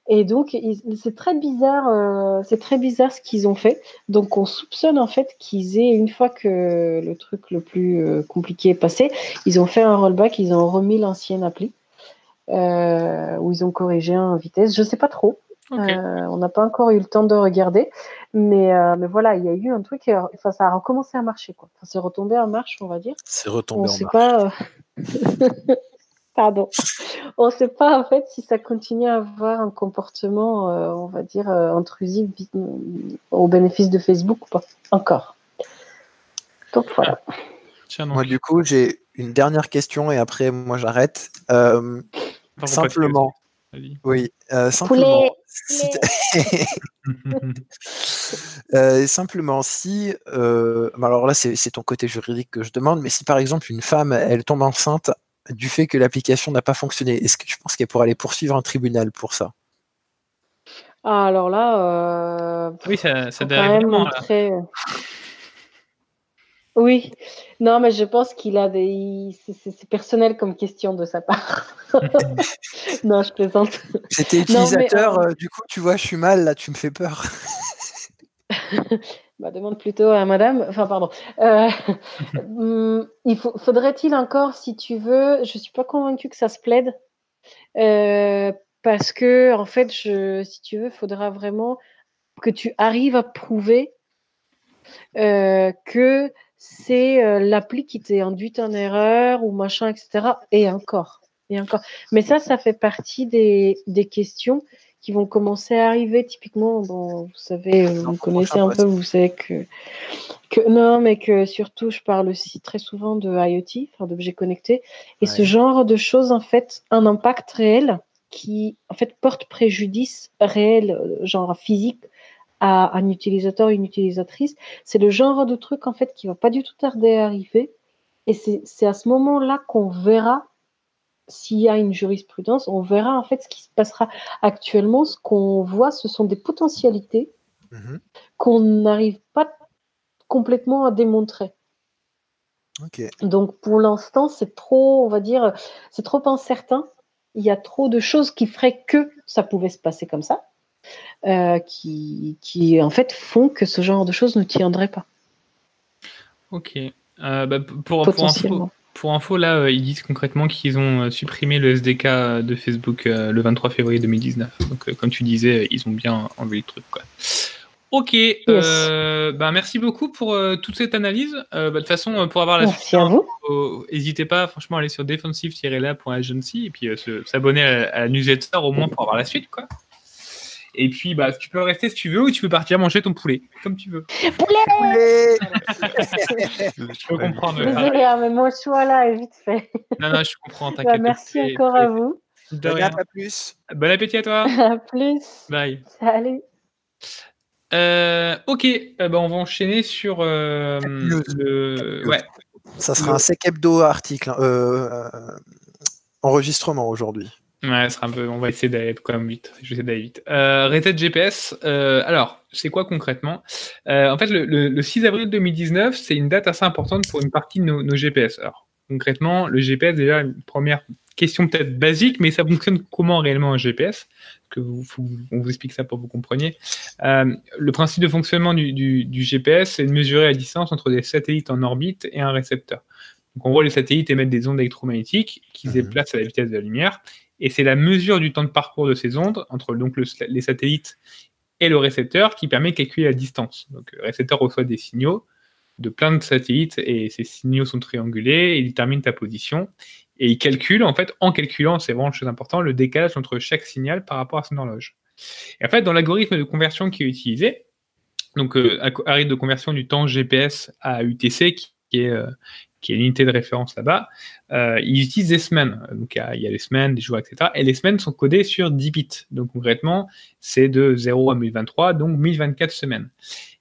[SPEAKER 4] et donc, c'est très bizarre, euh, c'est très bizarre ce qu'ils ont fait. Donc, on soupçonne en fait qu'ils aient, une fois que le truc le plus euh, compliqué est passé, ils ont fait un rollback, ils ont remis l'ancienne appli, euh, où ils ont corrigé en vitesse. Je sais pas trop. on n'a pas encore eu le temps de regarder, mais, mais voilà, il y a eu un truc, enfin, ça a recommencé à marcher, quoi. Enfin, c'est retombé en marche, on va dire.
[SPEAKER 3] C'est retombé
[SPEAKER 4] on
[SPEAKER 3] en
[SPEAKER 4] sait
[SPEAKER 3] marche.
[SPEAKER 4] Pas, Pardon. On ne sait pas en fait si ça continue à avoir un comportement, euh, on va dire, euh, intrusif au bénéfice de Facebook ou pas. Encore. Donc voilà.
[SPEAKER 3] Moi, du coup, j'ai une dernière question et après, moi, j'arrête. Euh, simplement. Oui, simplement. simplement, si, alors là c'est ton côté juridique que je demande, mais si par exemple une femme, elle tombe enceinte du fait que l'application n'a pas fonctionné. Est-ce que tu penses qu'elle pourrait aller poursuivre un tribunal pour ça?
[SPEAKER 4] Ah, Alors là,
[SPEAKER 1] euh, oui, ça, ça doit
[SPEAKER 4] même montrer... Oui, non, mais je pense qu'il a des. C'est personnel comme question de sa part. non, je plaisante.
[SPEAKER 3] C'était utilisateur, euh, du coup, tu vois, je suis mal, là, tu me fais peur.
[SPEAKER 4] bah, demande plutôt à madame, enfin pardon. Euh, hum, il faudrait-il encore, si tu veux, je suis pas convaincue que ça se plaide, euh, parce que en fait, si tu veux, il faudra vraiment que tu arrives à prouver euh, que c'est l'appli qui t'est induite en erreur ou machin, etc. Et encore, et encore. Mais ça, ça fait partie des questions qui vont commencer à arriver. Typiquement, bon, vous savez, vous connaissez un peu, vous savez que, que non, mais que surtout, je parle aussi très souvent de IoT, enfin d'objets connectés, et ce genre de choses en fait, un impact réel qui en fait porte préjudice réel, euh, genre physique, à un utilisateur, une utilisatrice. C'est le genre de truc en fait qui va pas du tout tarder à arriver Et c'est à ce moment-là qu'on verra s'il y a une jurisprudence, on verra en fait ce qui se passera actuellement. Ce qu'on voit, ce sont des potentialités mhm. qu'on n'arrive pas complètement à démontrer. Donc pour l'instant, c'est trop, on va dire, c'est trop incertain. Il y a trop de choses qui feraient que ça pouvait se passer comme ça, euh, qui, qui en fait font que ce genre de choses ne tiendrait pas.
[SPEAKER 1] Ok. Euh, bah, pour, pour, info, pour, info, là, euh, ils disent concrètement qu'ils ont supprimé le SDK de Facebook le 23 février 2019. Donc, comme tu disais, ils ont bien enlevé le truc. Quoi. Ok, euh, bah, merci beaucoup pour euh, toute cette analyse. Euh, bah, de toute façon, pour avoir la
[SPEAKER 4] suite,
[SPEAKER 1] n'hésitez pas franchement à aller sur defensive-la.agency et puis s'abonner à, la newsletter au moins pour avoir la suite. quoi. Et puis, bah, tu peux rester si tu veux ou tu peux partir manger ton poulet, comme tu veux.
[SPEAKER 4] Poulet Je peux comprendre. Désolé, hein, mais mon choix là est vite fait.
[SPEAKER 1] non, non, je comprends,
[SPEAKER 4] bah, t'inquiète. merci encore à vous.
[SPEAKER 3] De rien. À plus.
[SPEAKER 1] Bon appétit à toi.
[SPEAKER 4] À plus.
[SPEAKER 1] Bye.
[SPEAKER 4] Salut.
[SPEAKER 1] Euh, ok, euh, bah, on va enchaîner sur euh, le. Ouais.
[SPEAKER 3] Ça sera un sec hebdo article, enregistrement aujourd'hui.
[SPEAKER 1] Ouais, sera un peu. On va essayer d'aller quand même vite. Je vais essayer d'aller vite. Reset GPS. alors, c'est quoi concrètement? En fait, le, 6 avril 2019, c'est une date assez importante pour une partie de nos, nos GPS. Alors, concrètement, le GPS, déjà, une première question peut-être basique, mais ça fonctionne comment réellement un GPS que vous, On vous explique ça pour que vous compreniez. Euh, le principe de fonctionnement du, GPS, c'est de mesurer la distance entre des satellites en orbite et un récepteur. Donc, en gros, les satellites émettent des ondes électromagnétiques qui se mhm. déplacent à la vitesse de la lumière, et c'est la mesure du temps de parcours de ces ondes entre donc les satellites et le récepteur qui permet de calculer la distance. Donc, le récepteur reçoit des signaux de plein de satellites et ces signaux sont triangulés et ils déterminent ta position. Et il calcule, en fait, en calculant, c'est vraiment une chose importante, le décalage entre chaque signal par rapport à son horloge. Et en fait, dans l'algorithme de conversion qui est utilisé, donc euh, de conversion du temps GPS à UTC, qui, est, euh, qui est l'unité de référence là-bas, euh, ils utilisent des semaines. Donc il y, a, les semaines, des jours, etc. Et les semaines sont codées sur 10 bits. Donc concrètement, c'est de 0 à 1023, donc 1024 semaines.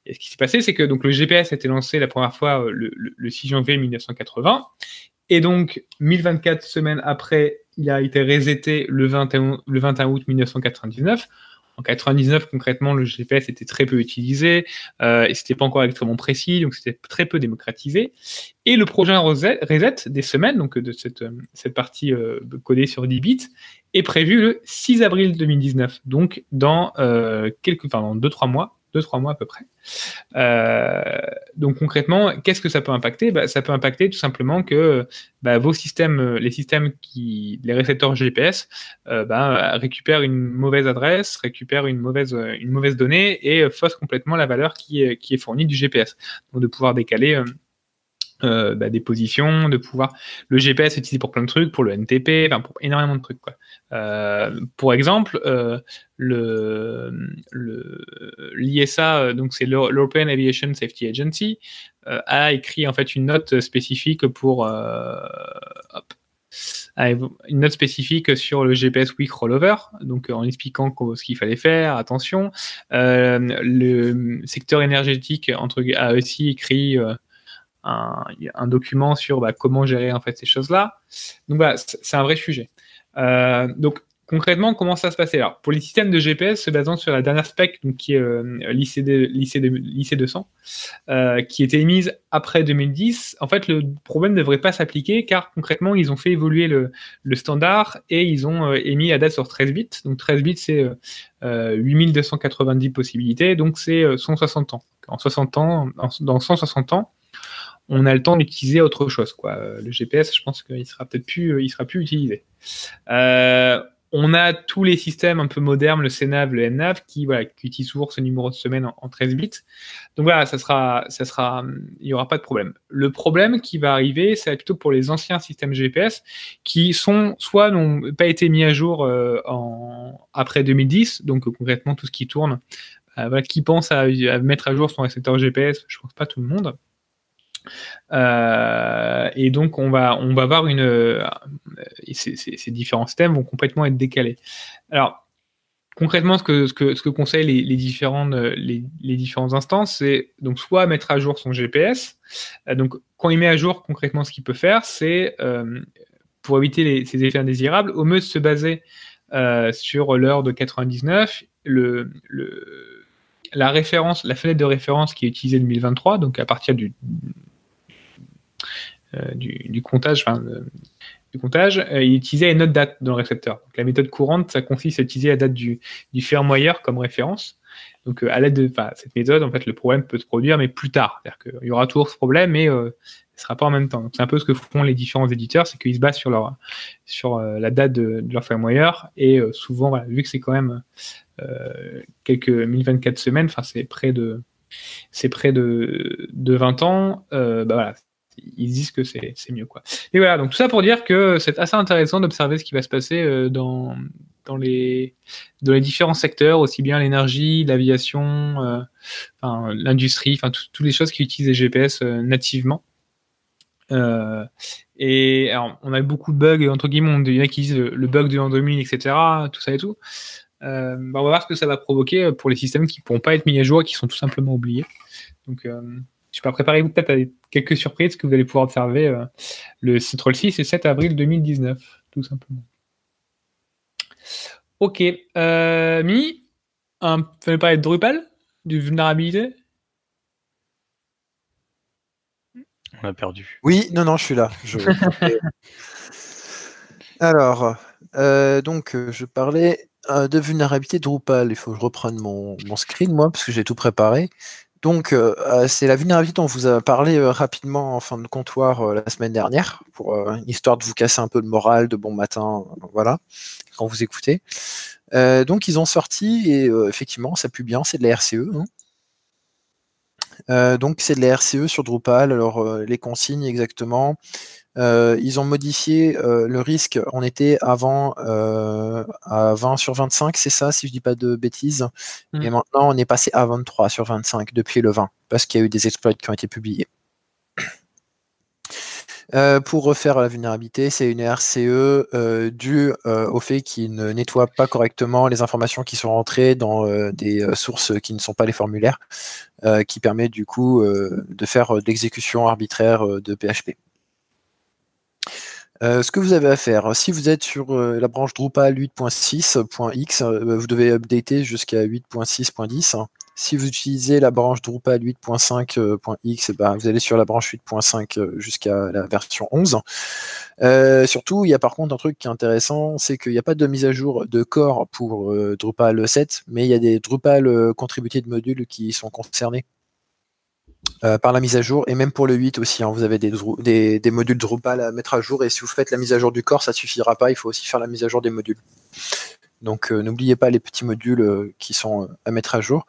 [SPEAKER 1] Et ce qui s'est passé, c'est que donc, le GPS a été lancé la première fois euh, le, le 6 janvier 1980 et donc, 1024 semaines après, il a été reseté le 21, le 21 août 1999. En 99, concrètement, le GPS était très peu utilisé, euh, et c'était pas encore extrêmement précis, donc c'était très peu démocratisé. Et le projet reset, des semaines, donc de cette, cette partie euh, codée sur 10 bits, est prévu le 6 avril 2019, donc dans euh, quelques, enfin, dans 2-3 mois, deux, trois mois à peu près. Euh, donc concrètement, qu'est-ce que ça peut impacter? Bah, Ça peut impacter tout simplement que bah, vos systèmes, les systèmes qui, les récepteurs GPS, euh, bah, récupèrent une mauvaise adresse, récupèrent une mauvaise, une mauvaise donnée et faussent complètement la valeur qui qui est fournie du GPS. Donc de pouvoir décaler euh, bah, des positions, de pouvoir. Le GPS est utilisé pour plein de trucs, pour le NTP, pour énormément de trucs. Quoi. Euh, pour exemple, euh, le, l'ISA, donc c'est l'European Aviation Safety Agency, a écrit en fait une note spécifique pour une note spécifique sur le GPS Week Rollover, donc en expliquant ce qu'il fallait faire, attention. le secteur énergétique entre, a aussi écrit un, document sur bah, comment gérer en fait ces choses-là. Donc c'est un vrai sujet. Euh, donc concrètement, comment ça se passait? Alors, pour les systèmes de GPS se basant sur la dernière spec, donc qui est euh, l'IC 200, euh, qui était émise après 2010, en fait, le problème ne devrait pas s'appliquer car concrètement, ils ont fait évoluer le, standard et ils ont émis la date sur 13 bits. Donc 13 bits, c'est 8290 possibilités, donc c'est 160 ans. En 60 ans, dans 160 ans, on a le temps d'utiliser autre chose. Quoi. Euh, le GPS, je pense qu'il sera peut-être plus, euh, il sera plus utilisé. Euh, on a tous les systèmes un peu modernes, le CNAV, le NNAV, qui, voilà, qui utilisent toujours ce numéro de semaine en, 13 bits. Donc voilà, ça sera, ça sera, il n'y aura pas de problème. Le problème qui va arriver, c'est plutôt pour les anciens systèmes GPS qui sont soit n'ont pas été mis à jour en, après 2010, donc concrètement tout ce qui tourne. qui pense à, à, mettre à jour son récepteur GPS Je pense pas tout le monde. Euh, et donc on va on va une euh, ces, différents systèmes vont complètement être décalés. Alors concrètement, ce que, ce que, ce que conseillent les, différentes, les, les différentes instances, c'est donc soit mettre à jour son GPS. donc, quand il met à jour, concrètement, ce qu'il peut faire, c'est pour éviter ces effets indésirables, au mieux se baser sur l'heure de 99, le, le, la référence, la fenêtre de référence qui est utilisée 2023, donc à partir du, du, du, comptage, du comptage, euh, il utilisait une autre date dans le récepteur. La méthode courante, ça consiste à utiliser la date du, du firmware comme référence. Donc, euh, à l'aide de cette méthode, en fait, le problème peut se produire, mais plus tard. C'est-à-dire qu'il y aura toujours ce problème, mais euh, ce ne sera pas en même temps. C'est un peu ce que font les différents éditeurs, c'est qu'ils se basent sur, la date de, leur firmware. Et souvent, vu que c'est quand même quelques 1024 semaines, c'est près de près de, de 20 ans, bah ils disent que c'est mieux. Quoi. Et voilà, donc tout ça pour dire que c'est assez intéressant d'observer ce qui va se passer euh, dans, dans, les, dans les différents secteurs, aussi bien l'énergie, l'aviation, euh, l'industrie, enfin toutes les choses qui utilisent les GPS euh, nativement. et alors, on a beaucoup de bugs, entre guillemets, il y en a qui disent le bug de l'an 2000, etc., tout ça et tout. Bah, on va voir ce que ça va provoquer pour les systèmes qui ne pourront pas être mis à jour et qui sont tout simplement oubliés. Donc, je peux préparer vous peut-être à quelques surprises que vous allez pouvoir observer euh, le, le 6 et 7 avril 2019, tout simplement. Ok. Euh, Mi, un, fallait parler de Drupal, de vulnérabilité?
[SPEAKER 2] On a perdu.
[SPEAKER 3] Oui, non, non, je suis là. Alors, euh, donc, euh, je parlais de vulnérabilité Drupal. Il faut que je reprenne mon, mon screen, moi, parce que j'ai tout préparé. Donc, euh, euh, c'est la vulnérabilité dont on vous a parlé euh, rapidement en fin de comptoir la semaine dernière, pour histoire de vous casser un peu le moral de bon matin, voilà, quand vous écoutez. donc, ils ont sorti, et effectivement, ça pue bien, c'est de la RCE. Hein. donc, c'est de la RCE sur Drupal. Alors, les consignes exactement. Euh, ils ont modifié euh, le risque. On était avant euh, à 20 sur 25, c'est ça, si je dis pas de bêtises. Mm. Et maintenant, on est passé à 23 sur 25 depuis le 20, parce qu'il y a eu des exploits qui ont été publiés. pour refaire la vulnérabilité, c'est une RCE due au fait qu'il ne nettoie pas correctement les informations qui sont rentrées dans des sources qui ne sont pas les formulaires, qui permet du coup de faire de l'exécution arbitraire de PHP. Euh, ce que vous avez à faire, si vous êtes sur euh, la branche Drupal 8.6.x, euh, vous devez updater jusqu'à 8.6.10. Si vous utilisez la branche Drupal 8.5.x, ben, vous allez sur la branche 8.5 jusqu'à la version 11. surtout, il y a par contre un truc qui est intéressant, c'est qu'il n'y a pas de mise à jour de core pour Drupal 7, mais il y a des Drupal contributés de modules qui sont concernés. Euh, par la mise à jour, et même pour le 8 aussi, hein, vous avez des, modules Drupal à mettre à jour, et si vous faites la mise à jour du corps, ça suffira pas, il faut aussi faire la mise à jour des modules. Donc euh, n'oubliez pas les petits modules euh, qui sont à mettre à jour.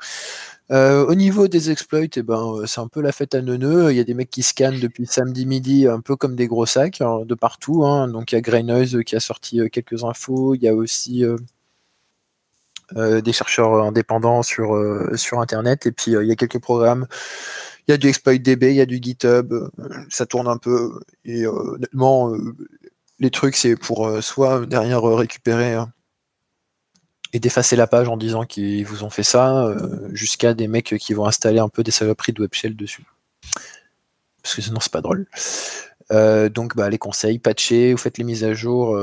[SPEAKER 3] au niveau des exploits, eh ben, c'est un peu la fête à neuneux. Il y a des mecs qui scannent depuis samedi midi, un peu comme des gros sacs, hein, de partout. Hein. Donc il y a Grey Noise qui a sorti quelques infos. Il y a aussi des chercheurs indépendants sur, sur Internet. Et puis il y a quelques programmes il y a du exploit DB, il y a du GitHub, euh, ça tourne un peu. Et euh, honnêtement, euh, les trucs, c'est pour soit derrière récupérer et d'effacer la page en disant qu'ils vous ont fait ça, jusqu'à des mecs qui vont installer un peu des saloperies de web shell dessus. Parce que sinon, c'est pas drôle. donc, bah, les conseils, patcher, vous faites les mises à jour,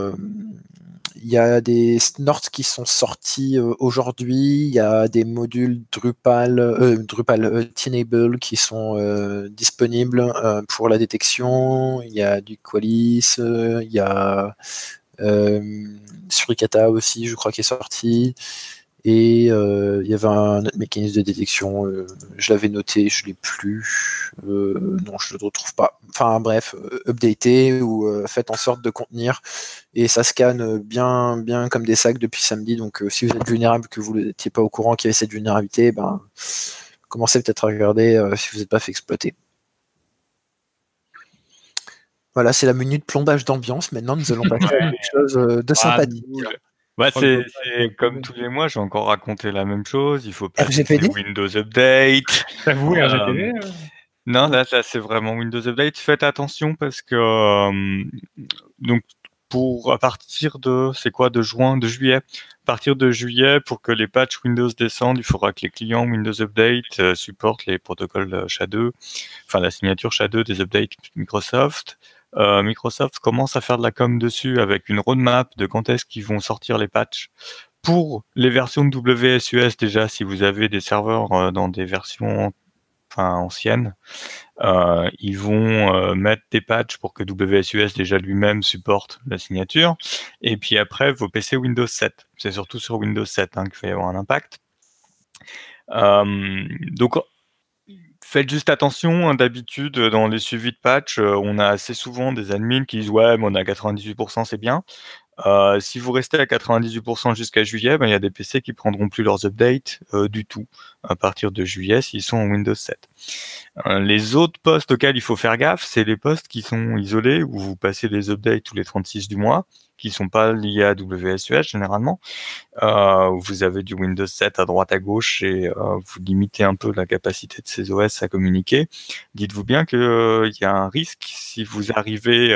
[SPEAKER 3] il y a des snorts qui sont sortis euh, aujourd'hui. Il y a des modules Drupal, euh, Drupal euh, Tenable qui sont disponibles pour la détection. Il y a du Qualys, il y a Suricata aussi, je crois, qui est sorti. Et euh, il y avait un autre mécanisme de détection, euh, je l'avais noté, je ne l'ai plus. Euh, non, je ne le retrouve pas. Enfin bref, updater ou faites en sorte de contenir. Et ça scanne bien, bien comme des sacs depuis samedi. Donc si vous êtes vulnérable, que vous n'étiez pas au courant qu'il y avait cette vulnérabilité, ben, commencez peut-être à regarder si vous n'êtes pas fait exploiter. Voilà, c'est la minute plombage d'ambiance. Maintenant, nous allons passer à quelque chose de ah,
[SPEAKER 2] Ouais, c'est comme tous les mois, j'ai encore raconté la même chose. Il faut
[SPEAKER 3] pas
[SPEAKER 2] Windows Update.
[SPEAKER 1] vous, RGPD
[SPEAKER 2] euh, Non, là, c'est vraiment Windows Update. Faites attention parce que euh, donc pour à partir de c'est quoi de juin, de juillet? À partir de juillet, pour que les patchs Windows descendent, il faudra que les clients Windows Update supportent les protocoles SHA-2, enfin la signature SHA-2 des updates Microsoft. Microsoft commence à faire de la com dessus avec une roadmap de quand est-ce qu'ils vont sortir les patchs pour les versions de WSUS déjà, si vous avez des serveurs dans des versions enfin, anciennes, euh, ils vont euh, mettre des patchs pour que WSUS déjà lui-même supporte la signature. Et puis après, vos PC Windows 7. C'est surtout sur Windows 7 hein, qu'il va y avoir un impact. Euh, donc, faites juste attention. Hein, d'habitude, dans les suivis de patch, on a assez souvent des admins qui disent ouais, mais on a 98%, c'est bien. Euh, si vous restez à 98% jusqu'à juillet, ben, il y a des PC qui prendront plus leurs updates euh, du tout à partir de juillet s'ils sont en Windows 7. Euh, les autres postes auxquels il faut faire gaffe, c'est les postes qui sont isolés où vous passez les updates tous les 36 du mois qui sont pas liés à WSUS généralement. Euh, vous avez du Windows 7 à droite à gauche et euh, vous limitez un peu la capacité de ces OS à communiquer. Dites-vous bien qu'il euh, y a un risque si vous arrivez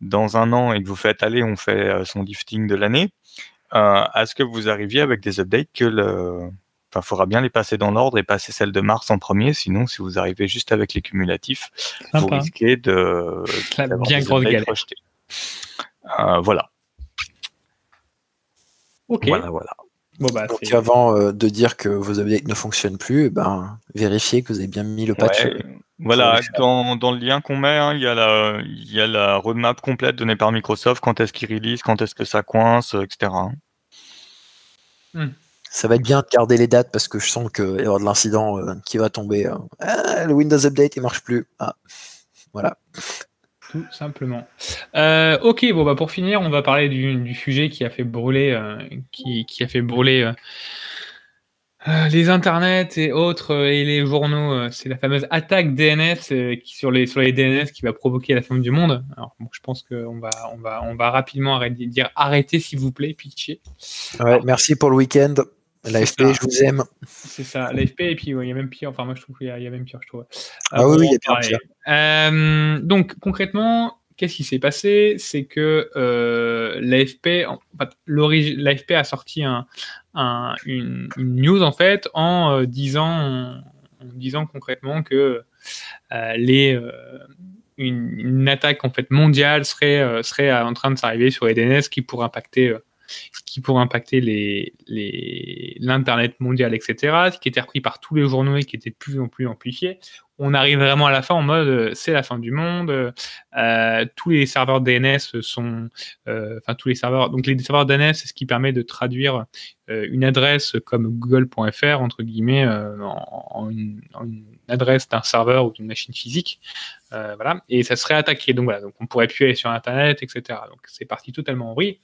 [SPEAKER 2] dans un an et que vous faites aller, on fait son lifting de l'année, à ce que vous arriviez avec des updates que le Enfin, faudra bien les passer dans l'ordre et passer celle de mars en premier. Sinon, si vous arrivez juste avec les cumulatifs, vous risquez de
[SPEAKER 1] bien grosse galère.
[SPEAKER 2] Euh, voilà.
[SPEAKER 3] Ok. Voilà, voilà. Bah, Donc avant euh, de dire que vos updates ne fonctionnent plus, eh ben, vérifiez que vous avez bien mis le patch.
[SPEAKER 2] voilà, dans, dans, le lien qu'on met, hein, il y, a la, y a la roadmap complète donnée par Microsoft, quand est-ce qu'ils release, quand est-ce que ça coince, etc.
[SPEAKER 3] Hmm. Ça va être bien de garder les dates parce que je sens qu'il y avoir de l'incident euh, qui va tomber. Ah, le Windows Update, il marche plus. Ah, voilà
[SPEAKER 1] tout simplement. Euh, ok, bon bah pour finir, on va parler du, sujet qui a fait brûler, euh, qui, a fait brûler euh, les internets et autres et les journaux. c'est la fameuse attaque DNS qui, sur les sur les DNS qui va provoquer la fin du monde. Alors je pense qu'on va on va on va rapidement arrêter, dire arrêtez s'il vous plaît, pitcher.
[SPEAKER 3] Ouais, merci pour le week-end. L'AFP, je vous aime.
[SPEAKER 1] C'est ça, l'AFP, et puis il y a même pire. Enfin, moi, je trouve qu'il y, a même pire, je trouve.
[SPEAKER 3] Ah, oui, il y a pire.
[SPEAKER 1] Euh, donc, concrètement, qu'est-ce qui s'est passé? C'est que euh, l'AFP, en l'AFP a sorti un, une, news, en fait, en, euh, disant, en, disant concrètement que les une, une, attaque en fait mondiale serait, serait en train de s'arriver sur les DNS qui pourrait impacter qui pourrait impacter l'Internet mondial, etc., ce qui était repris par tous les journaux et qui était de plus en plus amplifié. On arrive vraiment à la fin en mode euh, c'est la fin du monde. Euh, tous les serveurs DNS sont, euh, enfin tous les serveurs. Donc les serveurs DNS, c'est ce qui permet de traduire une adresse comme google.fr entre guillemets en, une, adresse d'un serveur ou d'une machine physique. voilà, et ça serait attaqué. Donc voilà, donc on pourrait plus aller sur Internet, etc. Donc c'est parti totalement en vrille.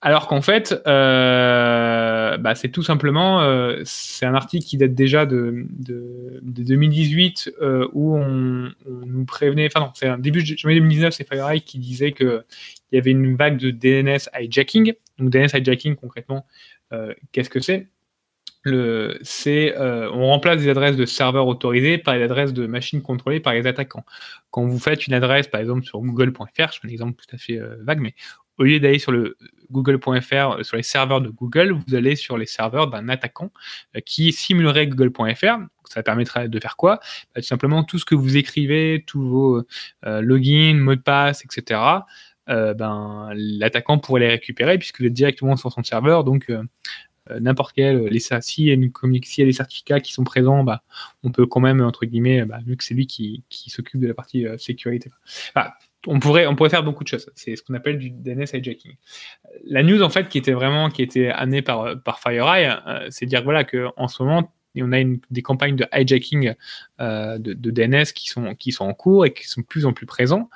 [SPEAKER 1] Alors qu'en fait, euh, bah, c'est tout simplement, euh, c'est un article qui date déjà de, 2018 euh, où on, nous prévenait, enfin non, c'est un début de janvier 2019, c'est FireEye qui disait qu'il y avait une vague de DNS hijacking. Donc DNS hijacking concrètement, qu'est-ce que c'est? C'est, on remplace des adresses de serveurs autorisés par des adresses de machines contrôlées par les attaquants. Quand vous faites une adresse, par exemple, sur google.fr, je fais un exemple tout à fait vague, mais au lieu d'aller sur le google.fr, euh, sur les serveurs de Google, vous allez sur les serveurs d'un attaquant euh, qui simulerait google.fr. Ça permettrait de faire quoi? Bah, Tout simplement tout ce que vous écrivez, tous vos euh, logins, mots de passe, etc. ben, l'attaquant pourrait les récupérer puisque vous êtes directement sur son serveur. Donc, n'importe quel, les, a une, y a des certificats qui sont présents, bah, on peut quand même, entre guillemets, bah, vu que c'est lui qui s'occupe de la partie sécurité on pourrait, on pourrait faire beaucoup de choses. C'est ce qu'on appelle du DNS hijacking. La news, en fait, qui était vraiment, qui était amenée par, par FireEye, euh, c'est dire voilà, qu'en ce moment, on a des campagnes de hijacking euh, de, DNS qui sont, qui sont en cours et qui sont de plus en plus présents.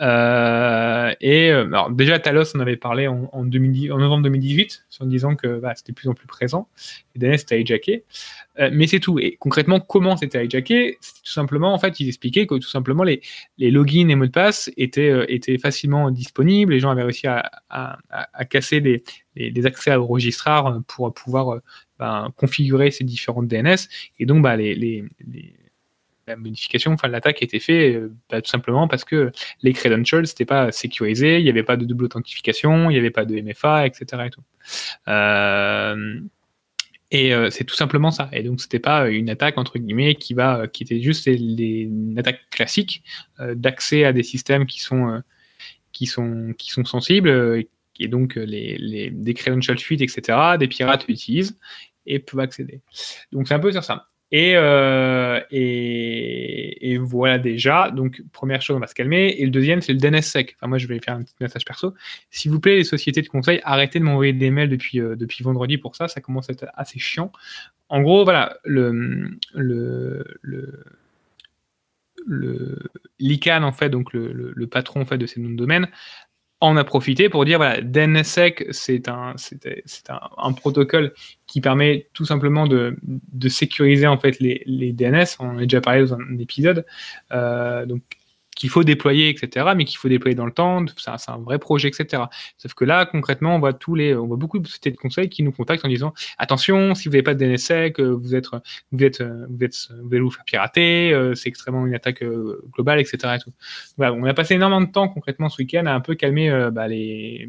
[SPEAKER 1] Euh, et alors déjà, Talos en avait parlé en, novembre 2018, en disant que bah, c'était de plus en plus présent. Les DNS étaient hijackés. Euh, mais c'est tout. Et concrètement, comment c'était hijacké? Tout simplement, en fait, ils expliquaient que tout simplement les, les logins et mots de passe étaient, euh, étaient facilement disponibles. Les gens avaient réussi à, à, à casser les, les, accès au registraire pour pouvoir euh, ben, configurer ces différentes DNS. Et donc, bah, les, les, la modification, enfin l'attaque a été faite bah, tout simplement parce que les credentials n'étaient pas sécurisés, il n'y avait pas de double authentification, il n'y avait pas de MFA, etc. Et, tout. et c'est tout simplement ça. Et donc c'était pas une attaque entre guillemets qui va, qui était juste une attaque classique d'accès à des systèmes qui sont qui sont qui sont sensibles et donc les, les des credential suite, etc. Des pirates utilisent et peuvent accéder. Donc c'est un peu sur ça. Euh, et, et, voilà déjà. Donc, première chose, on va se calmer. Et le deuxième, c'est le DNSSEC. Enfin, moi, je vais faire un petit message perso. S'il vous plaît, les sociétés de conseil, arrêtez de m'envoyer des mails depuis, euh, depuis vendredi pour ça. Ça commence à être assez chiant. En gros, voilà, le, le, le, le en fait, donc le, le, patron en fait, de ces noms de domaine, en a profité pour dire voilà, DNSSEC, c'est un, protocole qui permet tout simplement de, sécuriser en fait les, les, DNS. On en a déjà parlé dans un épisode. Euh, donc, qu'il faut déployer, etc., mais qu'il faut déployer dans le temps, c'est un, vrai projet, etc. Sauf que là, concrètement, on voit tous les, on voit beaucoup de sociétés de conseil qui nous contactent en disant attention, si vous n'avez pas de DNSSEC, euh, vous êtes, vous êtes, vous êtes, vous allez vous faire pirater, euh, c'est extrêmement une attaque euh, globale, etc. Et tout. Voilà, on a passé énormément de temps concrètement ce week-end à un peu calmer bah, les,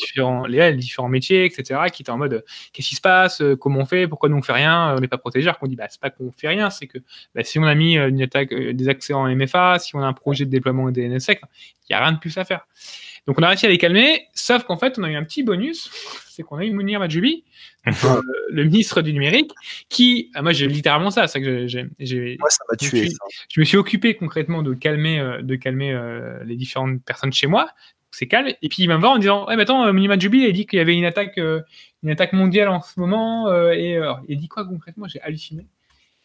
[SPEAKER 1] différents, les, différents métiers, etc., qui étaient en mode qu'est-ce qui se passe, comment on fait, pourquoi nous on fait rien, on n'est pas protégé? Alors qu'on dit bah c'est pas qu'on fait rien, c'est que bah, si on a mis une attaque, des accès en MFA, si on a un projet de déploiement des NSSEC. Il n'y a rien de plus à faire. Donc on a réussi à les calmer, sauf qu'en fait on a eu un petit bonus, c'est qu'on a eu Mounir Majoubi, euh, le ministre du numérique, qui, ah, moi j'ai littéralement ça, ça que j'ai,
[SPEAKER 3] moi ça m'a tué.
[SPEAKER 1] Je, me suis occupé concrètement de calmer, euh, de calmer euh, les différentes personnes chez moi, c'est calme, et puis il va me voir en disant, ouais, mais attends, Mounir Majoubi il a dit qu'il y avait une attaque, une attaque mondiale en ce moment, et il dit quoi concrètement? J'ai halluciné.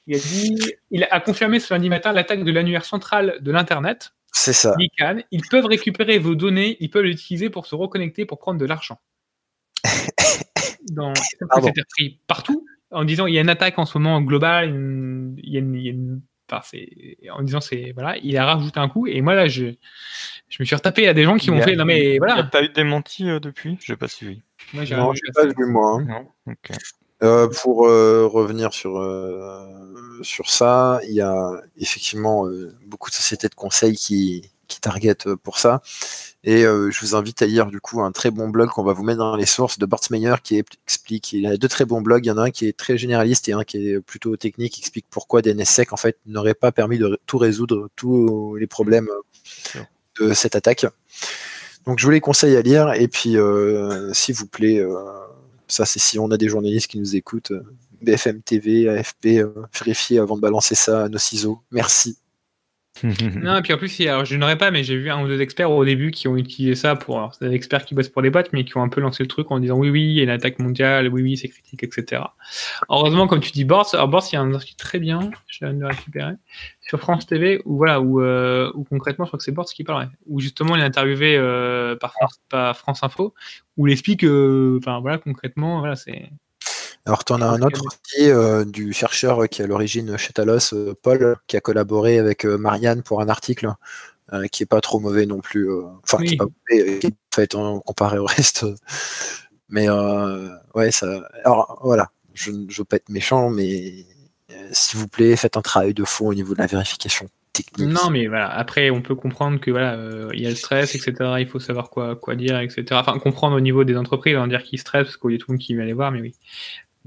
[SPEAKER 1] Il a dit, il a confirmé ce lundi matin l'attaque de l'annuaire central de l'Internet.
[SPEAKER 3] C'est ça.
[SPEAKER 1] Ils peuvent récupérer vos données, ils peuvent l'utiliser pour se reconnecter pour prendre de l'argent. Dans... C'était partout en disant il y a une attaque en ce moment globale, il y a une, en disant c'est voilà, il a rajouté un coup et moi là je, je me suis retapé à des gens qui m'ont fait non mais voilà.
[SPEAKER 2] T'as eu des mentis euh, depuis? J'ai pas suivi.
[SPEAKER 3] Moi j'ai pas vu moi. Hein. Non. Euh, pour euh, revenir sur, euh, sur ça, il y a effectivement beaucoup de sociétés de conseil qui, qui targetent pour ça. Et je vous invite à lire du coup un très bon blog qu'on va vous mettre dans les sources de Bart Meyer qui explique, il y a deux très bons blogs, il y en a un qui est très généraliste et un qui est plutôt technique, qui explique pourquoi DNSSEC en fait n'aurait pas permis de tout résoudre tous les problèmes de cette attaque. Donc je vous les conseille à lire et puis s'il vous plaît ça, c'est si on a des journalistes qui nous écoutent. Euh, BFM TV, AFP, euh, vérifiez avant de balancer ça à nos ciseaux. Merci.
[SPEAKER 1] non, et puis en plus, alors, je n'aurais pas, mais j'ai vu un ou deux experts au début qui ont utilisé ça pour. C'est des experts qui bossent pour les boîtes, mais qui ont un peu lancé le truc en disant oui, oui, il y a une attaque mondiale, oui, oui, c'est critique, etc. Heureusement, comme tu dis, Bors, alors Bors, il y a un article très bien, je viens de le récupérer, sur France TV, où, voilà, euh, où concrètement, je crois que c'est Bors qui parle, où justement, il est interviewé euh, par, France, par France Info, où il explique, euh, enfin voilà, concrètement, voilà, c'est.
[SPEAKER 3] Alors, tu en as un autre aussi euh, du chercheur qui est à l'origine chez Talos, euh, Paul, qui a collaboré avec euh, Marianne pour un article qui est pas trop mauvais non plus. Enfin, qui est pas mauvais, qui fait hein, comparé au reste. Mais ouais, ça. Alors, voilà, je ne veux pas être méchant, mais s'il vous plaît, faites un travail de fond au niveau de la vérification. Technique.
[SPEAKER 1] Non, mais voilà. Après, on peut comprendre que voilà, il y a le stress, etc. Il faut savoir quoi, quoi dire, etc. Enfin, comprendre au niveau des entreprises, en dire qu'ils stressent parce qu'il y a tout le monde qui va les voir, mais oui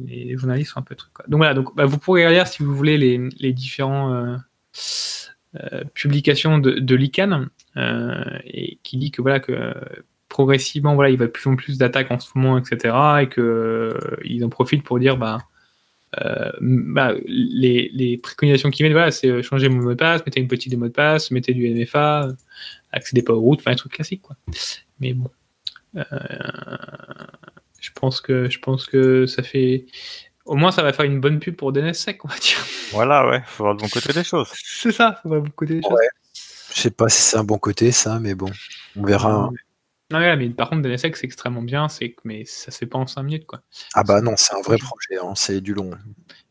[SPEAKER 1] les journalistes sont un peu truc. Donc voilà, donc bah, vous pourrez lire si vous voulez les, les différents euh, euh, publications de, de l'ICANN euh, et qui dit que voilà que progressivement voilà il va plus en plus d'attaques en ce moment etc et que ils en profitent pour dire bah, bah les, préconisations qui viennent voilà c'est changer mon mot de passe mettez une petite mot de passe mettez du MFA accédez pas aux routes enfin un truc classique quoi mais bon je pense que je pense que ça fait au moins ça va faire une bonne pub pour DNSSEC, on va dire.
[SPEAKER 2] Voilà, ouais, faut voir le bon côté des choses.
[SPEAKER 1] C'est ça, faut voir le bon côté des choses.
[SPEAKER 3] Je sais pas si c'est un bon côté ça, mais bon, on verra.
[SPEAKER 1] Non, mais, par contre DNSSEC c'est extrêmement bien, c'est mais ça se fait pas en 5 minutes quoi.
[SPEAKER 3] Ah bah non, c'est un vrai projet, hein, c'est du long.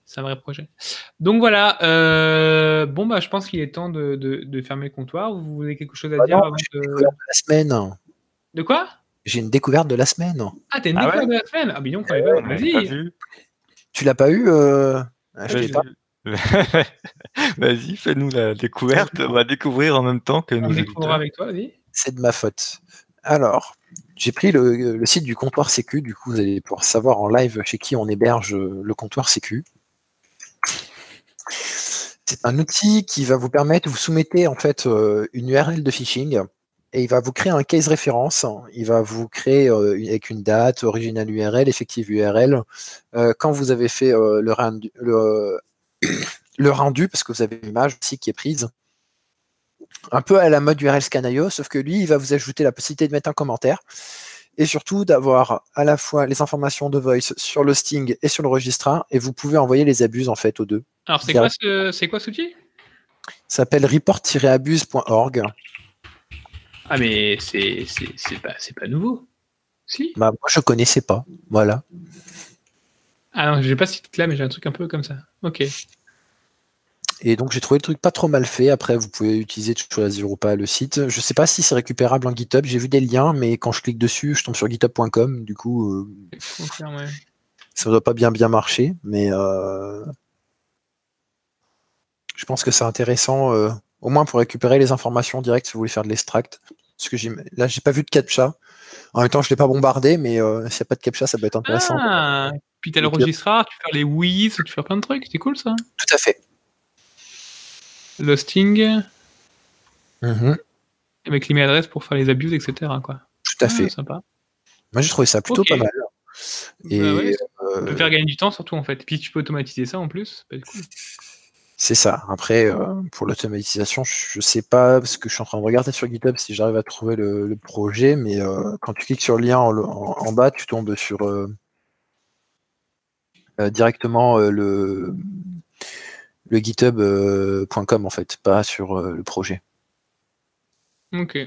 [SPEAKER 1] C'est un vrai projet. Donc voilà, euh, bon bah je pense qu'il est temps de, de, fermer le comptoir. Vous avez quelque chose à bah dire avant
[SPEAKER 3] de... la semaine.
[SPEAKER 1] De quoi?
[SPEAKER 3] J'ai une découverte de la semaine.
[SPEAKER 1] Ah, t'as une ah découverte de la semaine? Ah, bidon, vas-y.
[SPEAKER 3] Tu l'as pas eu euh...
[SPEAKER 1] ah,
[SPEAKER 2] Vas-y, fais-nous la découverte. On va découvrir en même temps que nous.
[SPEAKER 1] avec toi,
[SPEAKER 3] C'est de ma faute. Alors, j'ai pris le, site du comptoir Sécu. Du coup, vous allez pouvoir savoir en live chez qui on héberge le comptoir Sécu. C'est un outil qui va vous permettre, vous soumettez en fait euh, une URL de phishing et il va vous créer un case référence. Il va vous créer euh, avec une date, original URL, effective URL. Euh, quand vous avez fait le, rendu, le, rendu, parce que vous avez une image aussi qui est prise, un peu à la mode URL Scan.io, sauf que lui, il va vous ajouter la possibilité de mettre un commentaire et surtout d'avoir à la fois les informations de voice sur le sting et sur le registre et vous pouvez envoyer les abuses en fait aux deux.
[SPEAKER 1] Alors c'est quoi, ce, c'est quoi outil?
[SPEAKER 3] Ça s'appelle report-abuse.org.
[SPEAKER 1] Ah mais c'est, c'est, pas, pas nouveau. Si
[SPEAKER 3] bah, Moi je connaissais pas. Voilà.
[SPEAKER 1] Ah non, j'ai pas ce là mais j'ai un truc un peu comme ça. Ok.
[SPEAKER 3] Et donc j'ai trouvé le truc pas trop mal fait. Après, vous pouvez utiliser choisir ou pas le site. Je sais pas si c'est récupérable en GitHub. J'ai vu des liens, mais quand je clique dessus, je tombe sur github.com. Du coup, euh, ça doit pas bien bien marcher. Mais euh, je pense que c'est intéressant, euh, au moins pour récupérer les informations directes si vous voulez faire de l'extract. Parce que là, j'ai pas vu de captcha. En même temps, je l'ai pas bombardé, mais s'il n'y a pas de captcha, ça peut être intéressant.
[SPEAKER 1] Ah, puis tu as le registraire, tu fais les whiz, tu fais plein de trucs. C'est cool ça.
[SPEAKER 3] Tout à fait.
[SPEAKER 1] Losting.
[SPEAKER 3] Mhm.
[SPEAKER 1] Avec l'email adresse pour faire les abuses, etc. Quoi.
[SPEAKER 3] Tout à ah, fait.
[SPEAKER 1] Sympa.
[SPEAKER 3] Moi, j'ai trouvé ça plutôt pas mal.
[SPEAKER 1] Et bah ouais, euh, faire gagner du temps surtout en fait. Puis tu peux automatiser ça en plus.
[SPEAKER 3] C'est ça. Après, euh, pour l'automatisation, je sais pas, parce que je suis en train de regarder sur GitHub si j'arrive à trouver le, projet, mais euh, quand tu cliques sur le lien en, bas, tu tombes sur directement le, le github.com en fait, pas sur euh, le projet.
[SPEAKER 1] Ok.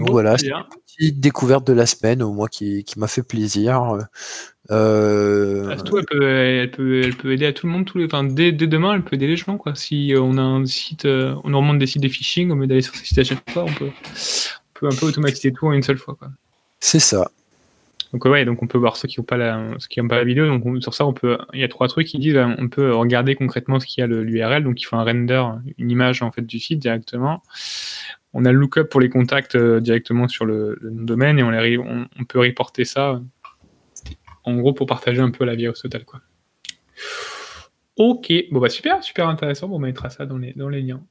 [SPEAKER 3] Donc voilà, c'est une petite découverte de la semaine, au moins qui, m'a fait plaisir.
[SPEAKER 1] Euh... elle, peut, elle, peut, elle, peut, aider à tout le monde, tous les, enfin, dès, demain, elle peut aider les gens. Quoi. Si euh, on a un site, euh, on remonte des sites de phishing, au lieu d'aller sur ces sites à chaque fois, on peut, on peut un peu automatiser tout en une seule fois.
[SPEAKER 3] C'est ça.
[SPEAKER 1] Donc ouais, donc on peut voir ceux qui n'ont pas la, ceux qui ont pas la vidéo. Donc sur ça, on peut, il y a trois trucs qui disent, on peut regarder concrètement ce qu'il y a l'URL. Donc il faut un render, une image en fait du site directement. On a le lookup pour les contacts euh, directement sur le, nom de domaine et on, les, on, peut reporter ça. En gros, pour partager un peu la virus totale, quoi. Ok, bon bah super, super intéressant. Bon, on mettra ça dans les, dans les liens.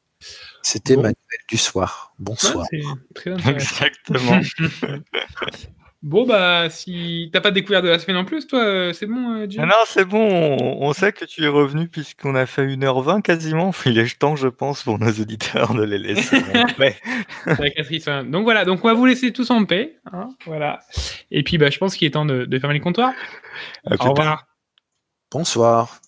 [SPEAKER 3] C'était Manuel du soir. Bonsoir.
[SPEAKER 1] très intéressant. Exactement. Bon, bah, si t'as pas découvert de la semaine en plus, toi, euh, c'est bon, euh,
[SPEAKER 2] ah Non, c'est bon, on, sait que tu es revenu puisqu'on a fait 1h20 quasiment. Il est temps, je pense, pour nos auditeurs de les laisser
[SPEAKER 1] hein. donc voilà, donc on va vous laisser tous en paix. Hein, voilà. Et puis, bah, je pense qu'il est temps de, fermer les comptoirs.
[SPEAKER 2] Au revoir.
[SPEAKER 3] Bonsoir.